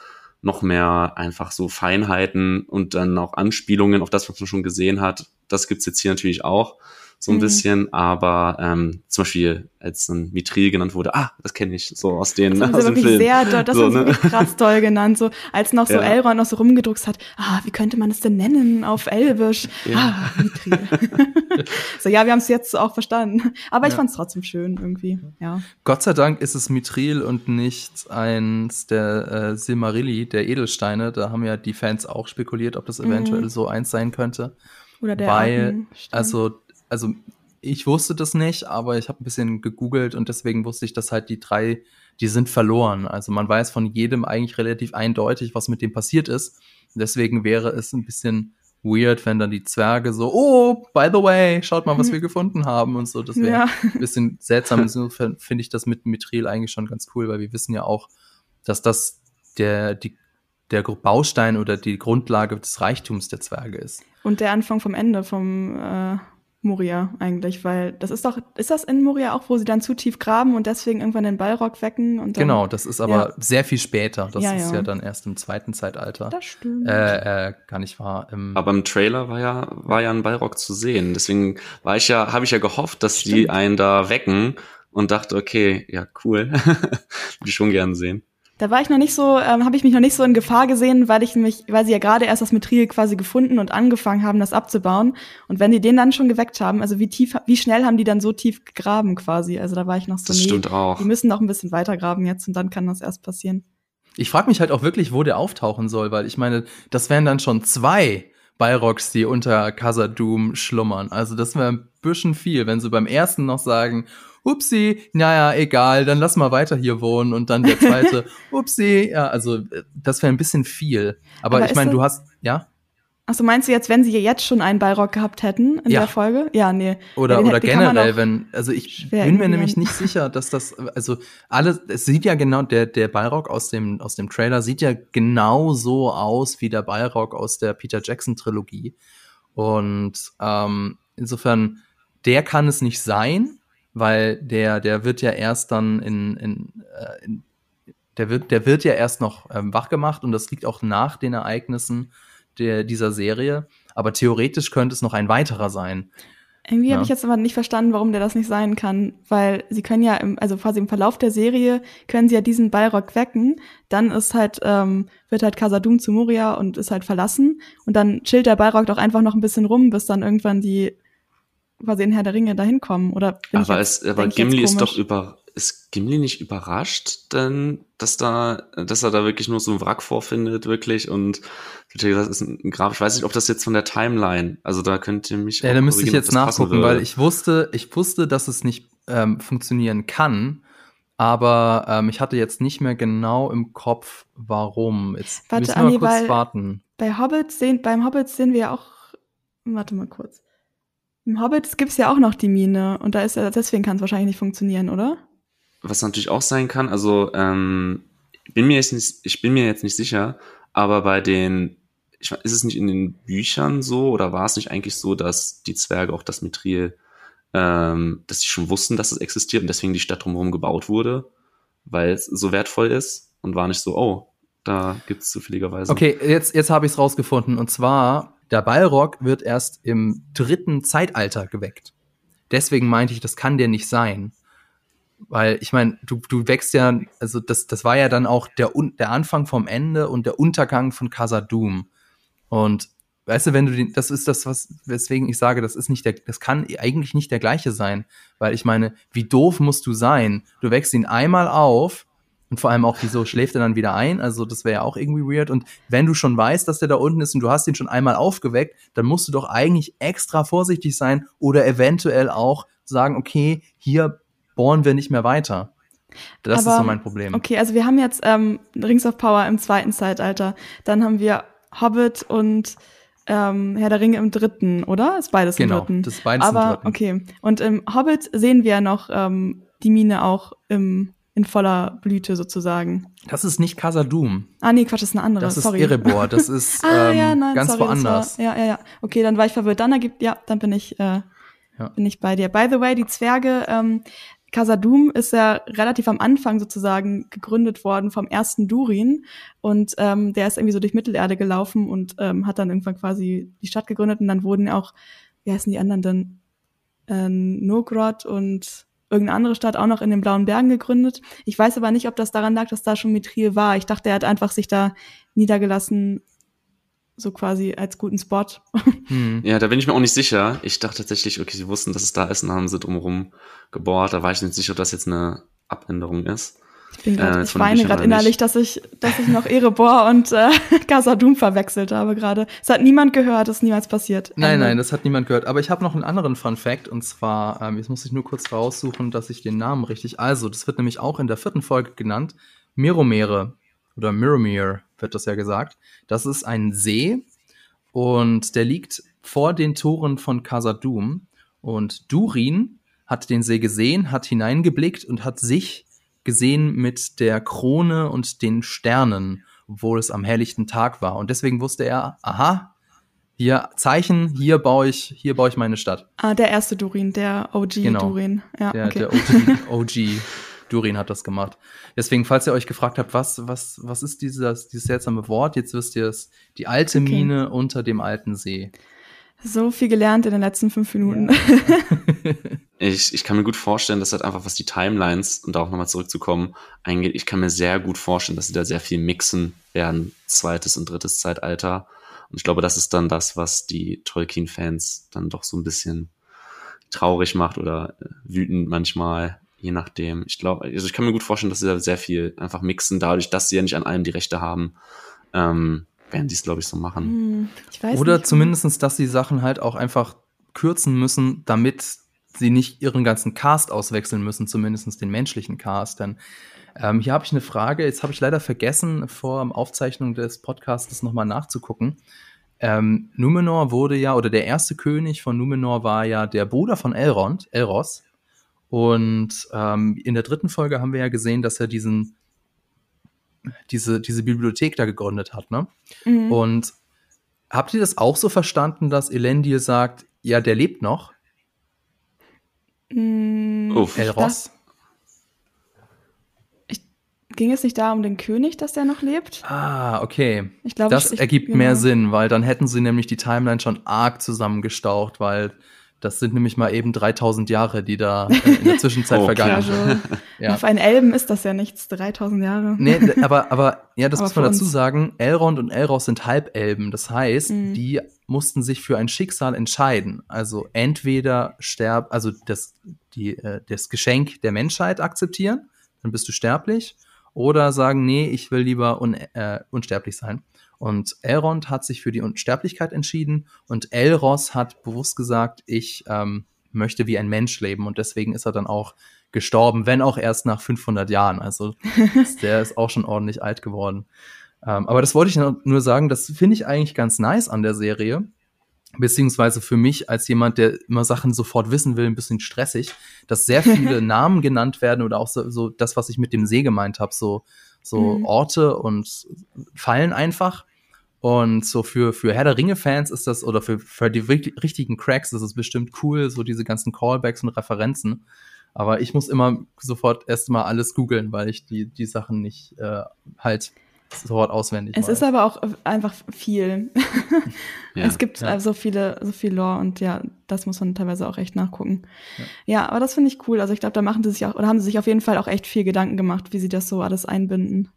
noch mehr einfach so Feinheiten und dann auch Anspielungen auf das, was man schon gesehen hat. Das gibt's jetzt hier natürlich auch so ein mhm. bisschen, aber ähm, zum Beispiel als ein Mithril genannt wurde, ah, das kenne ich, so aus den Das aus haben sie wirklich sehr, das so, haben sie ne? krass toll genannt, so als noch so ja. Elrond noch so rumgedruckt hat, ah, wie könnte man es denn nennen auf Elvisch? Ja. Ah, Mithril. so, ja, wir haben es jetzt auch verstanden, aber ich ja. fand es trotzdem schön irgendwie, ja. Gott sei Dank ist es Mithril und nicht eins der äh, Silmarilli, der Edelsteine, da haben ja die Fans auch spekuliert, ob das eventuell mhm. so eins sein könnte. Oder der Weil, also also ich wusste das nicht, aber ich habe ein bisschen gegoogelt und deswegen wusste ich, dass halt die drei, die sind verloren. Also man weiß von jedem eigentlich relativ eindeutig, was mit dem passiert ist. Deswegen wäre es ein bisschen weird, wenn dann die Zwerge so, oh, by the way, schaut mal, was mhm. wir gefunden haben und so. Das wäre ja. ein bisschen seltsam. Insofern finde ich das mit Mithril eigentlich schon ganz cool, weil wir wissen ja auch, dass das der, die, der Baustein oder die Grundlage des Reichtums der Zwerge ist. Und der Anfang vom Ende vom äh Moria eigentlich, weil das ist doch, ist das in Moria auch, wo sie dann zu tief graben und deswegen irgendwann den Ballrock wecken? Und dann, genau, das ist aber ja. sehr viel später. Das ja, ist ja. ja. dann erst im zweiten Zeitalter. Das stimmt. Äh, äh, gar nicht wahr. Im aber im Trailer war ja, war ja ein Ballrock zu sehen. Deswegen war ich ja, habe ich ja gehofft, dass stimmt. die einen da wecken und dachte, okay, ja, cool. Würde ich schon gern sehen. Da war ich noch nicht so, ähm, habe ich mich noch nicht so in Gefahr gesehen, weil ich mich, weil sie ja gerade erst das Mithril quasi gefunden und angefangen haben, das abzubauen. Und wenn die den dann schon geweckt haben, also wie tief, wie schnell haben die dann so tief gegraben quasi? Also da war ich noch so, das nee, stimmt auch. die müssen noch ein bisschen weiter graben jetzt und dann kann das erst passieren. Ich frage mich halt auch wirklich, wo der auftauchen soll, weil ich meine, das wären dann schon zwei Balrogs, die unter Khazad-dûm schlummern. Also das wäre ein bisschen viel, wenn sie beim ersten noch sagen, upsi, naja, egal, dann lass mal weiter hier wohnen. Und dann der zweite, upsi, ja, also das wäre ein bisschen viel. Aber, Aber ich meine, du hast, ja? Achso, meinst du jetzt, wenn sie jetzt schon einen Balrog gehabt hätten in Ja. der Folge? Ja, nee. Oder, den oder generell, wenn, also ich bin mir nämlich nicht sicher, dass das, also alles, es sieht ja genau, der, der Balrog aus dem, aus dem Trailer sieht ja genau so aus wie der Balrog aus der Peter Jackson Trilogie. Und ähm, insofern, der kann es nicht sein, weil der, der wird ja erst dann in, in, äh, in der wird, der wird ja erst noch ähm, wach gemacht und das liegt auch nach den Ereignissen der, dieser Serie. Aber theoretisch könnte es noch ein weiterer sein. Irgendwie Ja. habe ich jetzt aber nicht verstanden, warum der das nicht sein kann, weil sie können ja, im, also quasi im Verlauf der Serie können sie ja diesen Balrog wecken, dann ist halt, ähm, wird halt Casadum zu Moria und ist halt verlassen und dann chillt der Balrog doch einfach noch ein bisschen rum, bis dann irgendwann die quasi in Herr der Ringe dahin kommen, oder? Aber, jetzt- es, aber Gimli ist doch über, ist Gimli nicht überrascht, denn, dass da, dass er da wirklich nur so ein Wrack vorfindet, wirklich, und, wie gesagt, ist ein Grab. Ich weiß nicht, ob das jetzt von der Timeline, also da könnt ihr mich. Ja, da müsste ich jetzt nachgucken, weil ich wusste, ich wusste, dass es nicht ähm, funktionieren kann, aber ähm, ich hatte jetzt nicht mehr genau im Kopf, warum. Jetzt Warte, müssen wir mal Anni, kurz warten. Bei Hobbits sehen, beim Hobbits sehen wir ja auch, warte mal kurz. Im Hobbits gibt's ja auch noch die Mine und da ist ja, deswegen kann es wahrscheinlich nicht funktionieren, oder? Was natürlich auch sein kann, also ähm, ich bin mir jetzt nicht, ich bin mir jetzt nicht sicher, aber bei den, ich, ist es nicht in den Büchern so oder war es nicht eigentlich so, dass die Zwerge auch das Mithril, ähm, dass die schon wussten, dass es existiert und deswegen die Stadt drumherum gebaut wurde, weil es so wertvoll ist und war nicht so, oh, da gibt es zufälligerweise. Okay, jetzt, jetzt habe ich es rausgefunden. Und zwar, der Balrog wird erst im dritten Zeitalter geweckt. Deswegen meinte ich, das kann der nicht sein. Weil, ich meine, du, du wächst ja, also das, das war ja dann auch der, der Anfang vom Ende und der Untergang von Khazad-dûm. Und weißt du, wenn du den, das ist das, was, weswegen ich sage, das ist nicht der, das kann eigentlich nicht der gleiche sein. Weil ich meine, wie doof musst du sein? Du wächst ihn einmal auf und vor allem auch, wieso schläft er dann wieder ein? Also, das wäre ja auch irgendwie weird. Und wenn du schon weißt, dass der da unten ist und du hast ihn schon einmal aufgeweckt, dann musst du doch eigentlich extra vorsichtig sein oder eventuell auch sagen, okay, hier bohren wir nicht mehr weiter. Das Aber, ist so mein Problem. Okay, also wir haben jetzt ähm, Rings of Power im zweiten Zeitalter. Dann haben wir Hobbit und ähm, Herr der Ringe im dritten, oder? Ist beides Genau, im dritten. das ist beides im Aber dritten. okay. Und im Hobbit sehen wir ja noch ähm, die Mine auch im, in voller Blüte sozusagen. Das ist nicht Khazad-dûm. Ah, nee, Quatsch, das ist eine andere. Das ist sorry. Erebor. Das ist ah, ähm, ja, nein, ganz sorry, woanders. War, ja, ja, ja. Okay, dann war ich verwirrt. Dann ergibt, ja, dann bin ich, äh, Ja. bin ich bei dir. By the way, die Zwerge, ähm, Khazad-dûm ist ja relativ am Anfang sozusagen gegründet worden vom ersten Durin und ähm, der ist irgendwie so durch Mittelerde gelaufen und ähm, hat dann irgendwann quasi die Stadt gegründet und dann wurden auch, wie heißen die anderen denn, ähm, Nogrod und irgendeine andere Stadt auch noch in den Blauen Bergen gegründet. Ich weiß aber nicht, ob das daran lag, dass da schon Mithril war. Ich dachte, er hat einfach sich da niedergelassen, so quasi als guten Spot. Hm. Ja, da bin ich mir auch nicht sicher. Ich dachte tatsächlich, okay, sie wussten, dass es da ist und haben sie drumherum gebohrt. Da war ich nicht sicher, ob das jetzt eine Abänderung ist. Ich bin grad, Äh, ich weine gerade nicht? innerlich, dass ich, dass ich noch Erebor und äh, Khazad-dûm verwechselt habe gerade. Es hat niemand gehört, es ist niemals passiert. Nein, Ende. nein, das hat niemand gehört. Aber ich habe noch einen anderen Fun Fact und zwar, ähm, jetzt muss ich nur kurz raussuchen, dass ich den Namen richtig. Also, das wird nämlich auch in der vierten Folge genannt. Miromere oder Miromir wird das ja gesagt. Das ist ein See und der liegt vor den Toren von Khazad-dûm und Durin hat den See gesehen, hat hineingeblickt und hat sich gesehen mit der Krone und den Sternen, obwohl es am helllichten Tag war. Und deswegen wusste er, aha, hier Zeichen, hier baue ich, hier baue ich meine Stadt. Ah, der erste Durin, der OG Genau. Durin. Ja, Der, okay. der OG, OG Durin hat das gemacht. Deswegen, falls ihr euch gefragt habt, was, was, was ist dieses, dieses seltsame Wort, jetzt wisst ihr es, die alte Okay. Mine unter dem alten See. So viel gelernt in den letzten fünf Minuten. Ich, ich kann mir gut vorstellen, dass halt einfach, was die Timelines, und da auch nochmal zurückzukommen, eingeht, ich kann mir sehr gut vorstellen, dass sie da sehr viel mixen werden, zweites und drittes Zeitalter. Und ich glaube, das ist dann das, was die Tolkien-Fans dann doch so ein bisschen traurig macht oder äh, wütend manchmal, je nachdem. Ich glaube, also ich kann mir gut vorstellen, dass sie da sehr viel einfach mixen, dadurch, dass sie ja nicht an allem die Rechte haben, ähm, werden die es, glaube ich, so machen. Hm, ich weiß Oder nicht. zumindestens, dass die Sachen halt auch einfach kürzen müssen, damit sie nicht ihren ganzen Cast auswechseln müssen, zumindestens den menschlichen Cast. Denn ähm, hier habe ich eine Frage, jetzt habe ich leider vergessen, vor der Aufzeichnung des Podcasts nochmal nachzugucken. ähm, Numenor wurde ja, oder der erste König von Numenor war ja der Bruder von Elrond, Elros. Und ähm, in der dritten Folge haben wir ja gesehen, dass er diesen, diese, diese Bibliothek da gegründet hat, ne? Mhm. Und habt ihr das auch so verstanden, dass Elendil sagt, ja, der lebt noch? Mhm, Elros? Ging es nicht da um den König, dass der noch lebt? Ah, okay. Ich glaube, das ich, ergibt genau. mehr Sinn, weil dann hätten sie nämlich die Timeline schon arg zusammengestaucht, weil das sind nämlich mal eben 3000 Jahre, die da äh, in der Zwischenzeit oh, vergangen sind. Also, ja. Auf einen Elben ist das ja nichts, 3000 Jahre. Nee, aber, aber ja, das aber muss man dazu sagen. Elrond und Elros sind Halbelben. Das heißt, mhm. die mussten sich für ein Schicksal entscheiden. Also entweder sterb, also das, die, äh, das Geschenk der Menschheit akzeptieren, dann bist du sterblich, oder sagen, nee, ich will lieber un, äh, unsterblich sein. Und Elrond hat sich für die Unsterblichkeit entschieden und Elros hat bewusst gesagt, ich ähm, möchte wie ein Mensch leben und deswegen ist er dann auch gestorben, wenn auch erst nach 500 Jahren. Also der ist auch schon ordentlich alt geworden. Ähm, aber das wollte ich nur sagen, das finde ich eigentlich ganz nice an der Serie, beziehungsweise für mich als jemand, der immer Sachen sofort wissen will, ein bisschen stressig, dass sehr viele Namen genannt werden oder auch so, so das, was ich mit dem See gemeint habe, so, so mhm. Orte und Fallen einfach. Und so für, für Herr der Ringe-Fans ist das, oder für, für die richtigen Cracks ist es bestimmt cool, so diese ganzen Callbacks und Referenzen. Aber ich muss immer sofort erstmal alles googeln, weil ich die, die Sachen nicht äh, halt sofort auswendig. Es weiß. ist aber auch einfach viel. ja, es gibt ja. so viele, so viel Lore und ja, das muss man teilweise auch echt nachgucken. Ja, ja aber das finde ich cool. Also ich glaube, da machen sie sich auch, oder haben sie sich auf jeden Fall auch echt viel Gedanken gemacht, wie sie das so alles einbinden.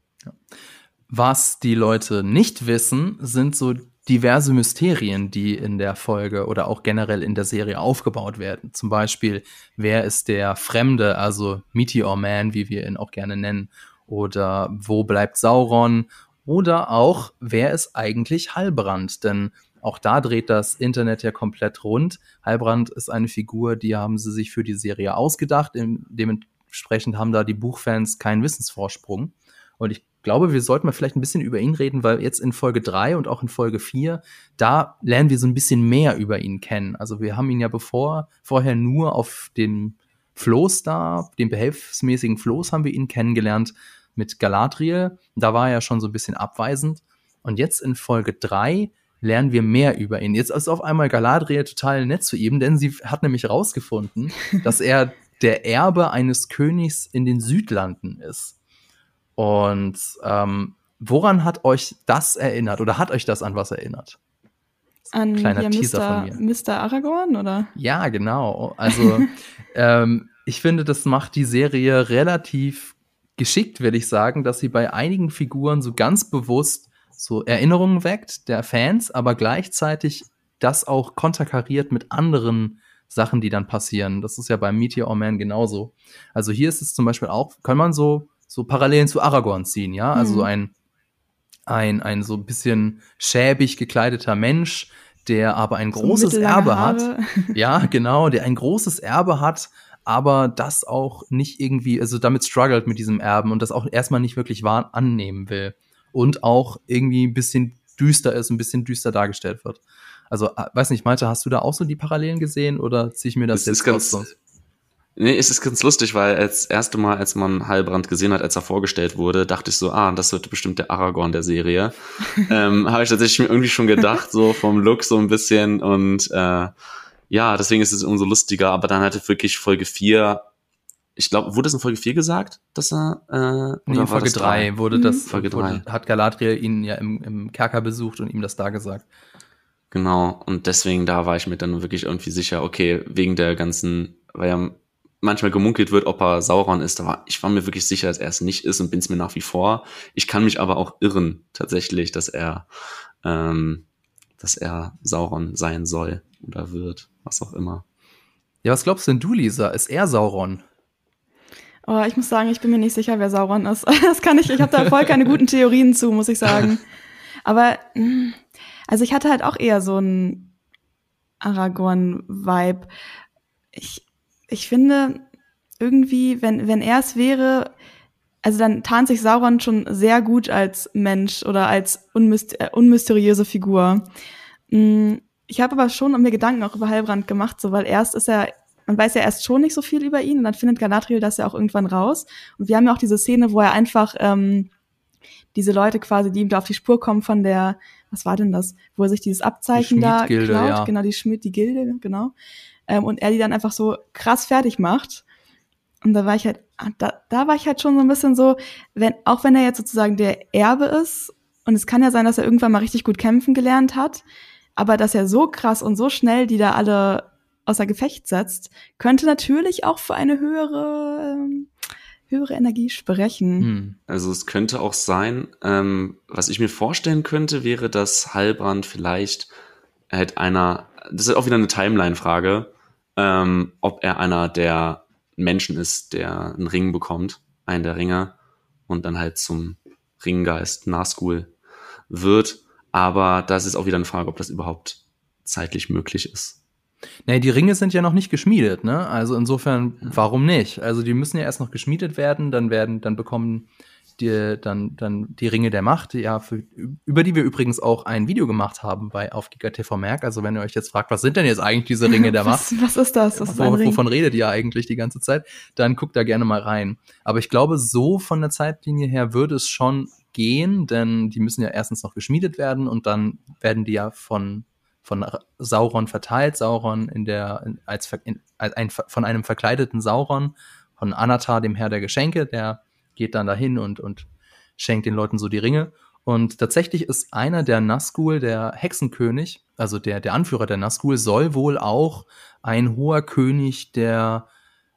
Was die Leute nicht wissen, sind so diverse Mysterien, die in der Folge oder auch generell in der Serie aufgebaut werden. Zum Beispiel, wer ist der Fremde, also Meteor Man, wie wir ihn auch gerne nennen, oder wo bleibt Sauron oder auch wer ist eigentlich Halbrand, denn auch da dreht das Internet ja komplett rund. Halbrand ist eine Figur, die haben sie sich für die Serie ausgedacht. Dementsprechend haben da die Buchfans keinen Wissensvorsprung. Und ich glaube, wir sollten mal vielleicht ein bisschen über ihn reden, weil jetzt in Folge 3 und auch in Folge 4, da lernen wir so ein bisschen mehr über ihn kennen. Also wir haben ihn ja bevor, vorher nur auf dem Floß da, dem behelfsmäßigen Floß haben wir ihn kennengelernt mit Galadriel. Da war er ja schon so ein bisschen abweisend. Und jetzt in Folge 3 lernen wir mehr über ihn. Jetzt ist auf einmal Galadriel total nett zu ihm, denn sie hat nämlich herausgefunden, dass er der Erbe eines Königs in den Südlanden ist. Und ähm, woran hat euch das erinnert oder hat euch das an was erinnert? An Kleiner Teaser Mr. von mir. Mr. Aragorn, oder? Ja, genau. Also ähm, ich finde, das macht die Serie relativ geschickt, würde ich sagen, dass sie bei einigen Figuren so ganz bewusst so Erinnerungen weckt der Fans, aber gleichzeitig das auch konterkariert mit anderen Sachen, die dann passieren. Das ist ja bei Meteor Man genauso. Also hier ist es zum Beispiel auch, kann man so, so Parallelen zu Aragorn ziehen, ja? Also mhm. so ein, ein, ein so ein bisschen schäbig gekleideter Mensch, der aber ein großes so Erbe Haare. hat. Ja, genau, der ein großes Erbe hat, aber das auch nicht irgendwie, also damit struggelt mit diesem Erben und das auch erstmal nicht wirklich wahr annehmen will. Und auch irgendwie ein bisschen düster ist, ein bisschen düster dargestellt wird. Also, äh, weiß nicht, Malte, hast du da auch so die Parallelen gesehen oder ziehe ich mir das, das jetzt ganz, sonst? Nee, es ist ganz lustig, weil als erste Mal, als man Heilbrand gesehen hat, als er vorgestellt wurde, dachte ich so, ah, das wird bestimmt der Aragorn der Serie. ähm, Habe ich tatsächlich mir irgendwie schon gedacht, so vom Look so ein bisschen und äh, ja, deswegen ist es umso lustiger, aber dann hatte wirklich Folge 4, ich glaube, wurde es in Folge 4 gesagt, dass er, äh, nee, in Folge 3 wurde das. Folge wurde, hat Galadriel ihn ja im, im Kerker besucht und ihm das da gesagt. Genau, und deswegen da war ich mir dann wirklich irgendwie sicher, okay, wegen der ganzen, weil ja manchmal gemunkelt wird, ob er Sauron ist, aber ich war mir wirklich sicher, dass er es nicht ist und bin es mir nach wie vor. Ich kann mich aber auch irren, tatsächlich, dass er, ähm, dass er Sauron sein soll oder wird was auch immer. Ja, was glaubst denn du, Lisa? Ist er Sauron? Oh, ich muss sagen, ich bin mir nicht sicher, wer Sauron ist. Das kann ich, ich habe da voll keine guten Theorien zu, muss ich sagen. Aber, hm, also ich hatte halt auch eher so einen Aragorn-Vibe. Ich, ich finde irgendwie, wenn, wenn er es wäre, also dann tarnt sich Sauron schon sehr gut als Mensch oder als unmyster äh, unmysteriöse Figur. Mm, ich habe aber schon mir Gedanken auch über Heilbrand gemacht, so weil erst ist er, man weiß ja erst schon nicht so viel über ihn und dann findet Galadriel das ja auch irgendwann raus. Und wir haben ja auch diese Szene, wo er einfach ähm, diese Leute quasi, die ihm da auf die Spur kommen von der, was war denn das, wo er sich dieses Abzeichen da klaut, ja. genau, die Schmied, die Gilde, genau. Ähm, und er die dann einfach so krass fertig macht. Und da war ich halt, da, da war ich halt schon so ein bisschen so, wenn, auch wenn er jetzt sozusagen der Erbe ist, und es kann ja sein, dass er irgendwann mal richtig gut kämpfen gelernt hat, aber dass er so krass und so schnell die da alle außer Gefecht setzt, könnte natürlich auch für eine höhere, ähm, höhere Energie sprechen. Hm. Also es könnte auch sein, ähm, was ich mir vorstellen könnte, wäre, dass Heilbrand vielleicht halt einer, das ist auch wieder eine Timeline-Frage, ähm, ob er einer der Menschen ist, der einen Ring bekommt, einen der Ringe, und dann halt zum Ringgeist Nazgul wird. Aber das ist auch wieder eine Frage, ob das überhaupt zeitlich möglich ist. Nee, die Ringe sind ja noch nicht geschmiedet, ne? Also insofern, warum nicht? Also die müssen ja erst noch geschmiedet werden, dann werden, dann bekommen die, dann, dann die Ringe der Macht, ja, für, über die wir übrigens auch ein Video gemacht haben bei auf GigaTV Merk. Also wenn ihr euch jetzt fragt, was sind denn jetzt eigentlich diese Ringe der Macht? was, was ist das? Was ist Wo, wovon redet ihr eigentlich die ganze Zeit? Dann guckt da gerne mal rein. Aber ich glaube, so von der Zeitlinie her würde es schon gehen, denn die müssen ja erstens noch geschmiedet werden und dann werden die ja von von Sauron verteilt. Sauron in der als, in, als ein, von einem verkleideten Sauron von Anatar, dem Herr der Geschenke, der geht dann dahin und, und schenkt den Leuten so die Ringe. Und tatsächlich ist einer der Nazgul, der Hexenkönig, also der, der Anführer der Nazgul, soll wohl auch ein hoher König der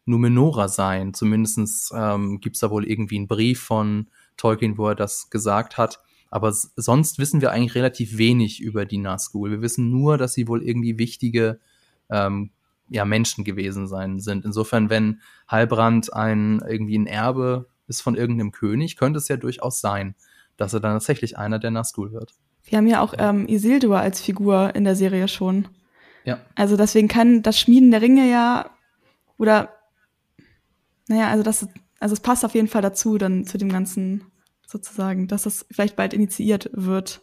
Numenora sein. Zumindest ähm, gibt es da wohl irgendwie einen Brief von Tolkien, wo er das gesagt hat. Aber sonst wissen wir eigentlich relativ wenig über die Nazgul. Wir wissen nur, dass sie wohl irgendwie wichtige ähm, ja, Menschen gewesen sein sind. Insofern, wenn Heilbrand ein irgendwie ein Erbe ist von irgendeinem König, könnte es ja durchaus sein, dass er dann tatsächlich einer der Nazgul wird. Wir haben ja auch ähm, Isildur als Figur in der Serie schon. Ja. Also deswegen kann das Schmieden der Ringe ja oder naja, also das also es passt auf jeden Fall dazu dann zu dem ganzen sozusagen, dass es vielleicht bald initiiert wird.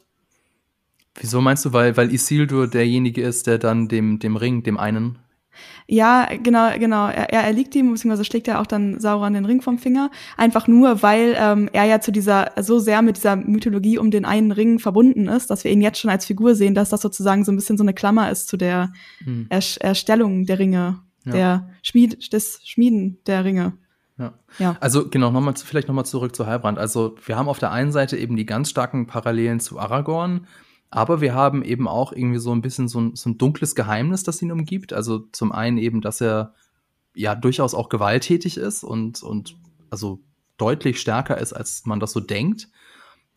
Wieso meinst du, weil, weil Isildur derjenige ist, der dann dem, dem Ring, dem einen ja, genau, genau. Er, er erliegt ihm, beziehungsweise schlägt er auch dann Sauron den Ring vom Finger. Einfach nur, weil ähm, er ja zu dieser, so sehr mit dieser Mythologie um den einen Ring verbunden ist, dass wir ihn jetzt schon als Figur sehen, dass das sozusagen so ein bisschen so eine Klammer ist zu der hm. er Erstellung der Ringe, ja. der Schmied, des Schmieden der Ringe. Ja. ja. Also genau, nochmal vielleicht nochmal zurück zu Heilbrand. Also wir haben auf der einen Seite eben die ganz starken Parallelen zu Aragorn, aber wir haben eben auch irgendwie so ein bisschen so ein, so ein dunkles Geheimnis, das ihn umgibt. Also zum einen eben, dass er ja durchaus auch gewalttätig ist und, und also deutlich stärker ist, als man das so denkt.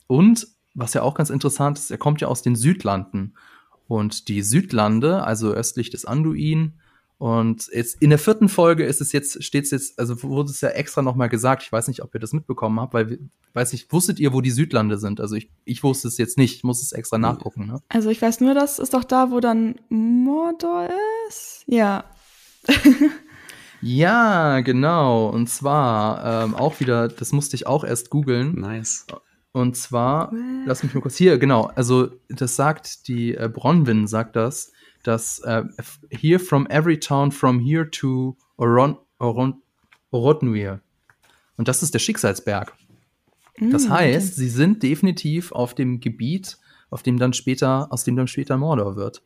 Und was ja auch ganz interessant ist, er kommt ja aus den Südlanden. Und die Südlande, also östlich des Anduin, und jetzt in der vierten Folge ist es jetzt, steht es jetzt, also wurde es ja extra nochmal gesagt, ich weiß nicht, ob ihr das mitbekommen habt, weil, weiß nicht, wusstet ihr, wo die Südlande sind? Also ich, ich wusste es jetzt nicht, ich muss es extra nachgucken. Ne? Also ich weiß nur, das ist doch da, wo dann Mordor ist. Ja. ja, genau. Und zwar ähm, auch wieder, das musste ich auch erst googeln. Nice. Und zwar, lass mich mal kurz hier, genau, also das sagt die äh, Bronwyn, sagt das, dass äh, here from every town from here to Oron, Oron, Orodnuir. Und das ist der Schicksalsberg. Das mm, heißt, okay. sie sind definitiv auf dem Gebiet, auf dem dann später, aus dem dann später Mordor wird.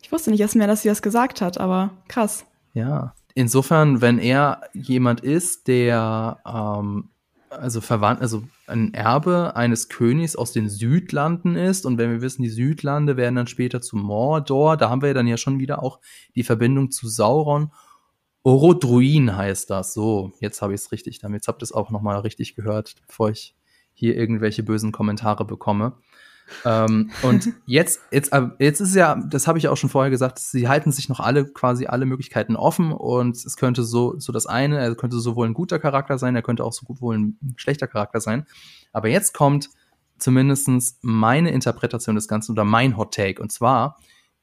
Ich wusste nicht erst mehr, dass sie das gesagt hat, aber krass. Ja. Insofern, wenn er jemand ist, der ähm, also verwandt, also ein Erbe eines Königs aus den Südlanden ist. Und wenn wir wissen, die Südlande werden dann später zu Mordor, da haben wir dann ja schon wieder auch die Verbindung zu Sauron. Orodruin heißt das. So, jetzt habe ich es richtig damit. Jetzt habt ihr es auch nochmal richtig gehört, bevor ich hier irgendwelche bösen Kommentare bekomme. Ähm, und jetzt, jetzt, äh, jetzt ist ja, das habe ich auch schon vorher gesagt, sie halten sich noch alle quasi alle Möglichkeiten offen und es könnte so, so das eine, er könnte sowohl ein guter Charakter sein, er könnte auch so gut wohl ein schlechter Charakter sein. Aber jetzt kommt zumindestens meine Interpretation des Ganzen oder mein Hot Take. Und zwar,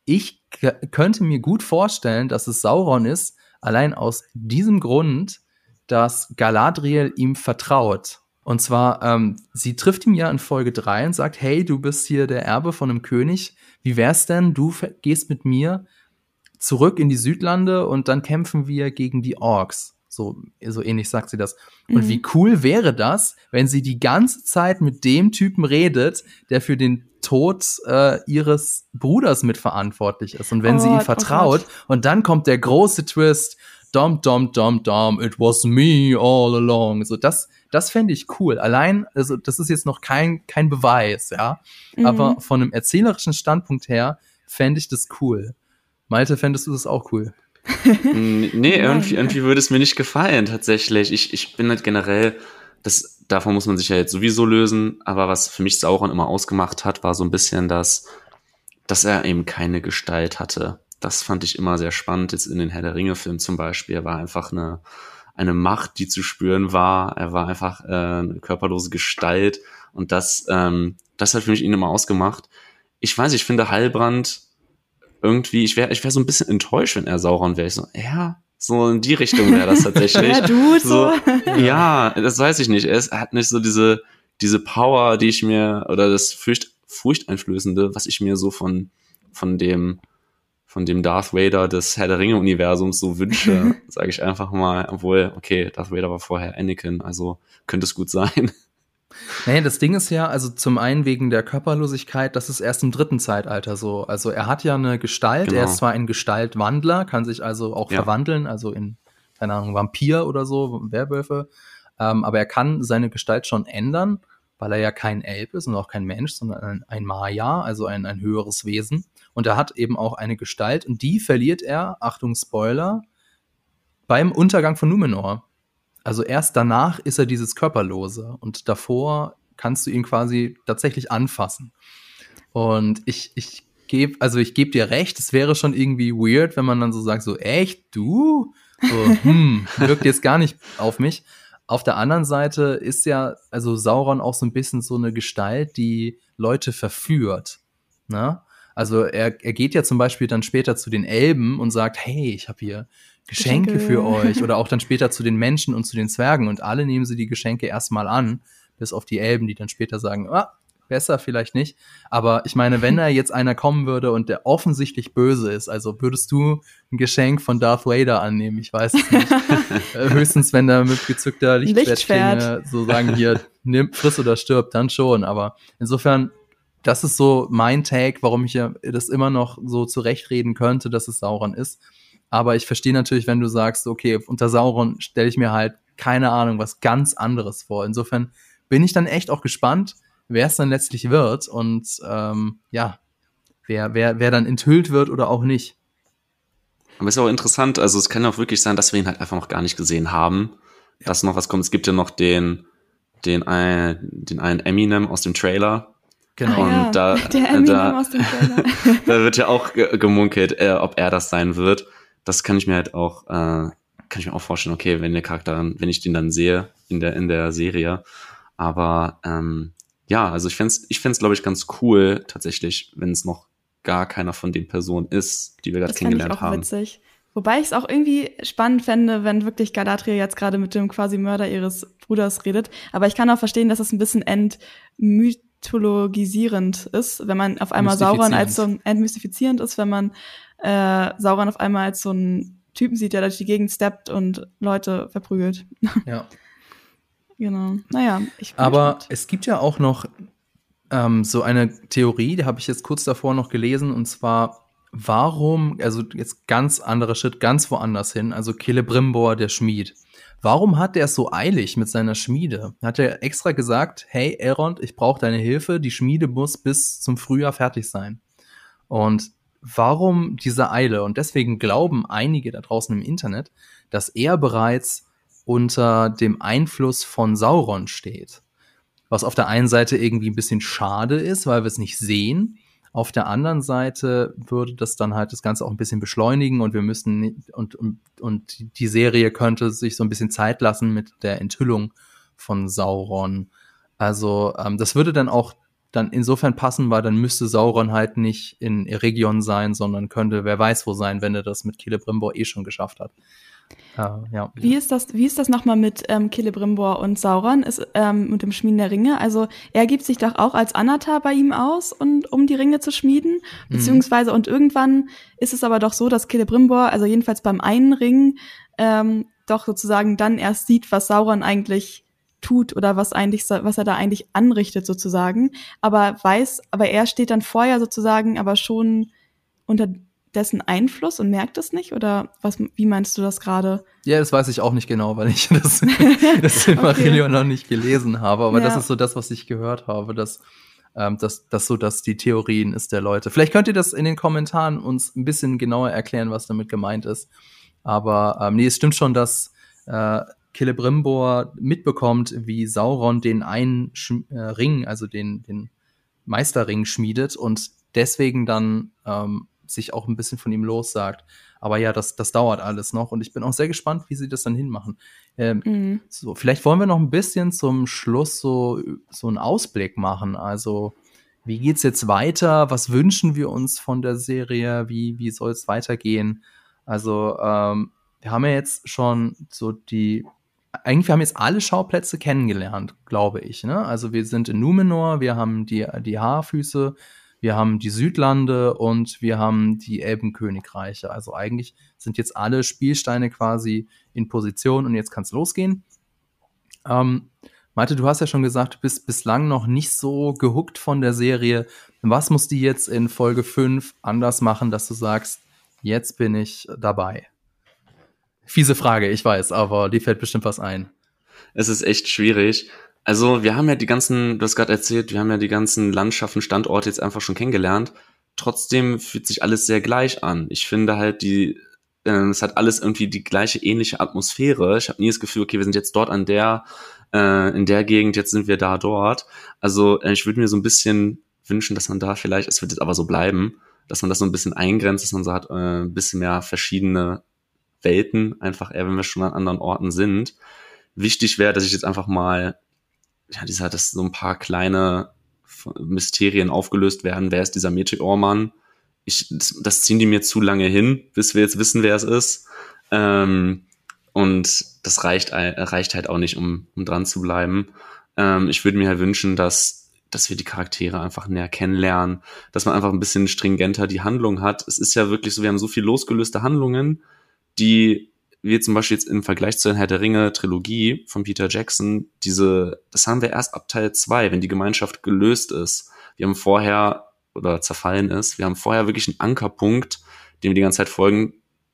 ich könnte mir gut vorstellen, dass es Sauron ist, allein aus diesem Grund, dass Galadriel ihm vertraut Und zwar, ähm, sie trifft ihn ja in Folge 3 und sagt, hey, du bist hier der Erbe von einem König. Wie wär's denn, du gehst mit mir zurück in die Südlande und dann kämpfen wir gegen die Orks. So, so ähnlich sagt sie das. Mhm. Und wie cool wäre das, wenn sie die ganze Zeit mit dem Typen redet, der für den Tod äh, ihres Bruders mitverantwortlich ist. Und wenn oh, sie ihm oh vertraut oh und dann kommt der große Twist, dom, dom, dom, dom, it was me all along. So, das, das fände ich cool. Allein, also, das ist jetzt noch kein, kein Beweis, ja. Mhm. Aber von einem erzählerischen Standpunkt her fände ich das cool. Malte, fändest du das auch cool? nee, irgendwie, irgendwie würde es mir nicht gefallen, tatsächlich. Ich, ich bin halt generell, das, davon muss man sich ja jetzt sowieso lösen, aber was für mich Sauron immer ausgemacht hat, war so ein bisschen das, dass er eben keine Gestalt hatte. Das fand ich immer sehr spannend, jetzt in den Herr der Ringe-Filmen zum Beispiel. Er war einfach eine, eine Macht, die zu spüren war. Er war einfach äh, eine körperlose Gestalt und das, ähm, das hat für mich ihn immer ausgemacht. Ich weiß, ich finde Heilbrand irgendwie, ich wäre ich wär so ein bisschen enttäuscht, wenn er Sauron wäre. Ich so, ja, so in die Richtung wäre das tatsächlich. ja, du so. ja, das weiß ich nicht. Er, ist, er hat nicht so diese, diese Power, die ich mir, oder das Furcht, Furchteinflößende, was ich mir so von, von dem, von dem Darth Vader des Herr der Ringe-Universums so wünsche, sage ich einfach mal, obwohl, okay, Darth Vader war vorher Anakin, also könnte es gut sein. Nee, das Ding ist ja, also zum einen wegen der Körperlosigkeit, das ist erst im dritten Zeitalter so. Also er hat ja eine Gestalt, genau. er ist zwar ein Gestaltwandler, kann sich also auch ja. verwandeln, also in, keine Ahnung, Vampir oder so, Werwölfe, ähm, aber er kann seine Gestalt schon ändern, weil er ja kein Elb ist und auch kein Mensch, sondern ein, ein Maya, also ein, ein höheres Wesen. Und er hat eben auch eine Gestalt und die verliert er, Achtung Spoiler, beim Untergang von Numenor. Also erst danach ist er dieses Körperlose und davor kannst du ihn quasi tatsächlich anfassen. Und ich, ich gebe, also ich gebe dir recht, es wäre schon irgendwie weird, wenn man dann so sagt, so echt, du? So, hm, wirkt jetzt gar nicht auf mich. Auf der anderen Seite ist ja, also Sauron auch so ein bisschen so eine Gestalt, die Leute verführt. Ne? Also er, er geht ja zum Beispiel dann später zu den Elben und sagt, hey, ich habe hier Geschenke, Geschenke für euch. Oder auch dann später zu den Menschen und zu den Zwergen. Und alle nehmen sie die Geschenke erstmal an, bis auf die Elben, die dann später sagen, ah, besser vielleicht nicht. Aber ich meine, wenn da jetzt einer kommen würde und der offensichtlich böse ist, also würdest du ein Geschenk von Darth Vader annehmen? Ich weiß es nicht. Äh, höchstens, wenn da mit gezückter Lichtschwertklinge so sagen, hier, nimm, friss oder stirb, dann schon. Aber insofern, das ist so mein Take, warum ich ja das immer noch so zurechtreden könnte, dass es Sauron ist. Aber ich verstehe natürlich, wenn du sagst, okay, unter Sauron stelle ich mir halt keine Ahnung, was ganz anderes vor. Insofern bin ich dann echt auch gespannt, wer es dann letztlich wird und ähm, ja, wer, wer, wer dann enthüllt wird oder auch nicht. Aber ist auch interessant, also es kann auch wirklich sein, dass wir ihn halt einfach noch gar nicht gesehen haben, ja. dass noch was kommt. Es gibt ja noch den, den, ein, den einen Eminem aus dem Trailer. Genau. Und ja, da, da, da wird ja auch gemunkelt, äh, ob er das sein wird das kann ich mir halt auch, äh, kann ich mir auch vorstellen, okay, wenn der Charakter, wenn ich den dann sehe in der, in der Serie. Aber ähm, ja, also ich fände ich fänd's, glaube ich, ganz cool, tatsächlich, wenn es noch gar keiner von den Personen ist, die wir gerade kennengelernt ich auch haben. Witzig. Wobei ich es auch irgendwie spannend fände, wenn wirklich Galadriel jetzt gerade mit dem quasi Mörder ihres Bruders redet. Aber ich kann auch verstehen, dass es ein bisschen entmythologisierend ist, wenn man auf einmal Sauron als so ein entmystifizierend ist, wenn man äh, Sauron auf einmal als so einen Typen sieht, der durch die Gegend steppt und Leute verprügelt. Ja. genau. Naja, ich Aber gespannt. es gibt ja auch noch ähm, so eine Theorie, die habe ich jetzt kurz davor noch gelesen, und zwar, warum, also jetzt ganz anderer Schritt, ganz woanders hin, also Celebrimbor, der Schmied. Warum hat der es so eilig mit seiner Schmiede? Hat er extra gesagt, hey Elrond, ich brauche deine Hilfe, die Schmiede muss bis zum Frühjahr fertig sein. Und warum diese Eile? Und deswegen glauben einige da draußen im Internet, dass er bereits unter dem Einfluss von Sauron steht. Was auf der einen Seite irgendwie ein bisschen schade ist, weil wir es nicht sehen. Auf der anderen Seite würde das dann halt das Ganze auch ein bisschen beschleunigen und wir müssten und, und, und die Serie könnte sich so ein bisschen Zeit lassen mit der Enthüllung von Sauron. Also ähm, das würde dann auch dann insofern passen, weil dann müsste Sauron halt nicht in Eregion sein, sondern könnte wer weiß wo sein, wenn er das mit Celebrimbor eh schon geschafft hat. Uh, ja. Wie ist das, wie ist das nochmal mit ähm, Celebrimbor und Sauron, ist, ähm, mit dem Schmieden der Ringe? Also er gibt sich doch auch als Anatar bei ihm aus, und, um die Ringe zu schmieden, mhm. beziehungsweise und irgendwann ist es aber doch so, dass Celebrimbor, also jedenfalls beim einen Ring, ähm, doch sozusagen dann erst sieht, was Sauron eigentlich tut oder was eigentlich, was er da eigentlich anrichtet sozusagen. Aber weiß, aber er steht dann vorher sozusagen aber schon unter dessen Einfluss und merkt es nicht? Oder was, wie meinst du das gerade? Ja, das weiß ich auch nicht genau, weil ich das, das Silmarillion okay. noch nicht gelesen habe. Aber ja. das ist so das, was ich gehört habe, dass, ähm, dass, dass so dass die Theorien ist der Leute. Vielleicht könnt ihr das in den Kommentaren uns ein bisschen genauer erklären, was damit gemeint ist. Aber ähm, nee, es stimmt schon, dass äh, Celebrimbor mitbekommt, wie Sauron den einen Sch äh, Ring, also den, den Meisterring schmiedet und deswegen dann ähm, sich auch ein bisschen von ihm lossagt. Aber ja, das, das dauert alles noch und ich bin auch sehr gespannt, wie sie das dann hinmachen. Ähm, mhm. so, vielleicht wollen wir noch ein bisschen zum Schluss so, so einen Ausblick machen. Also, wie geht's jetzt weiter? Was wünschen wir uns von der Serie? Wie, wie soll es weitergehen? Also, ähm, wir haben ja jetzt schon so die eigentlich, wir haben jetzt alle Schauplätze kennengelernt, glaube ich. Ne? Also wir sind in Numenor, wir haben die, die Haarfüße, wir haben die Südlande und wir haben die Elbenkönigreiche. Also eigentlich sind jetzt alle Spielsteine quasi in Position und jetzt kann es losgehen. Ähm, Malte, du hast ja schon gesagt, du bist bislang noch nicht so gehuckt von der Serie. Was muss die jetzt in Folge 5 anders machen, dass du sagst, jetzt bin ich dabei? Fiese Frage, ich weiß, aber die fällt bestimmt was ein. Es ist echt schwierig. Also wir haben ja die ganzen, du hast gerade erzählt, wir haben ja die ganzen Landschaften, Standorte jetzt einfach schon kennengelernt. Trotzdem fühlt sich alles sehr gleich an. Ich finde halt, die, äh, es hat alles irgendwie die gleiche ähnliche Atmosphäre. Ich habe nie das Gefühl, okay, wir sind jetzt dort an der, äh, in der Gegend, jetzt sind wir da dort. Also äh, ich würde mir so ein bisschen wünschen, dass man da vielleicht, es wird jetzt aber so bleiben, dass man das so ein bisschen eingrenzt, dass man so hat, äh, ein bisschen mehr verschiedene Welten, einfach eher, wenn wir schon an anderen Orten sind. Wichtig wäre, dass ich jetzt einfach mal, ja, dieser, dass so ein paar kleine Mysterien aufgelöst werden. Wer ist dieser Meteormann? Ich, das, das ziehen die mir zu lange hin, bis wir jetzt wissen, wer es ist. Ähm, und das reicht, reicht halt auch nicht, um, um dran zu bleiben. Ähm, ich würde mir halt wünschen, dass, dass wir die Charaktere einfach näher kennenlernen, dass man einfach ein bisschen stringenter die Handlung hat. Es ist ja wirklich so, wir haben so viel losgelöste Handlungen, die wir zum Beispiel jetzt im Vergleich zur Herr der Ringe Trilogie von Peter Jackson, diese, das haben wir erst ab Teil 2, wenn die Gemeinschaft gelöst ist. Wir haben vorher oder zerfallen ist, wir haben vorher wirklich einen Ankerpunkt, dem wir die ganze Zeit folgen,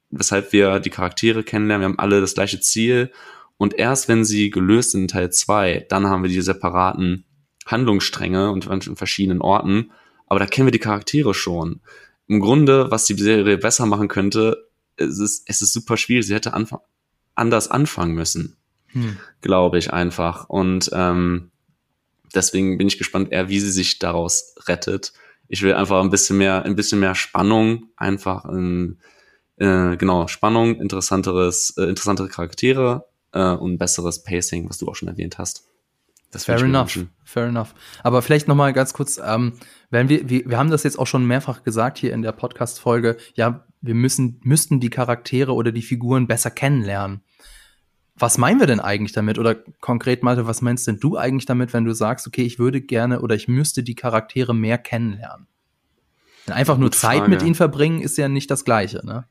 weshalb wir die Charaktere kennenlernen, wir haben alle das gleiche Ziel und erst wenn sie gelöst sind in Teil 2, dann haben wir die separaten Handlungsstränge und in verschiedenen Orten, aber da kennen wir die Charaktere schon. Im Grunde, was die Serie besser machen könnte, es ist, es ist super schwierig. Sie hätte anfang, anders anfangen müssen, hm. glaube ich einfach. Und ähm, deswegen bin ich gespannt, eher wie sie sich daraus rettet. Ich will einfach ein bisschen mehr, ein bisschen mehr Spannung, einfach in, äh, genau Spannung, interessanteres, äh, interessantere Charaktere äh, und besseres Pacing, was du auch schon erwähnt hast. Das fair enough, wünschen. fair enough. Aber vielleicht noch mal ganz kurz, ähm, wenn wir, wir, wir haben das jetzt auch schon mehrfach gesagt hier in der Podcast-Folge, ja, wir müssen, müssten die Charaktere oder die Figuren besser kennenlernen. Was meinen wir denn eigentlich damit? Oder konkret, Malte, was meinst denn du eigentlich damit, wenn du sagst, okay, ich würde gerne oder ich müsste die Charaktere mehr kennenlernen? Denn einfach nur Zeit Frage. mit ihnen verbringen ist ja nicht das Gleiche, ne?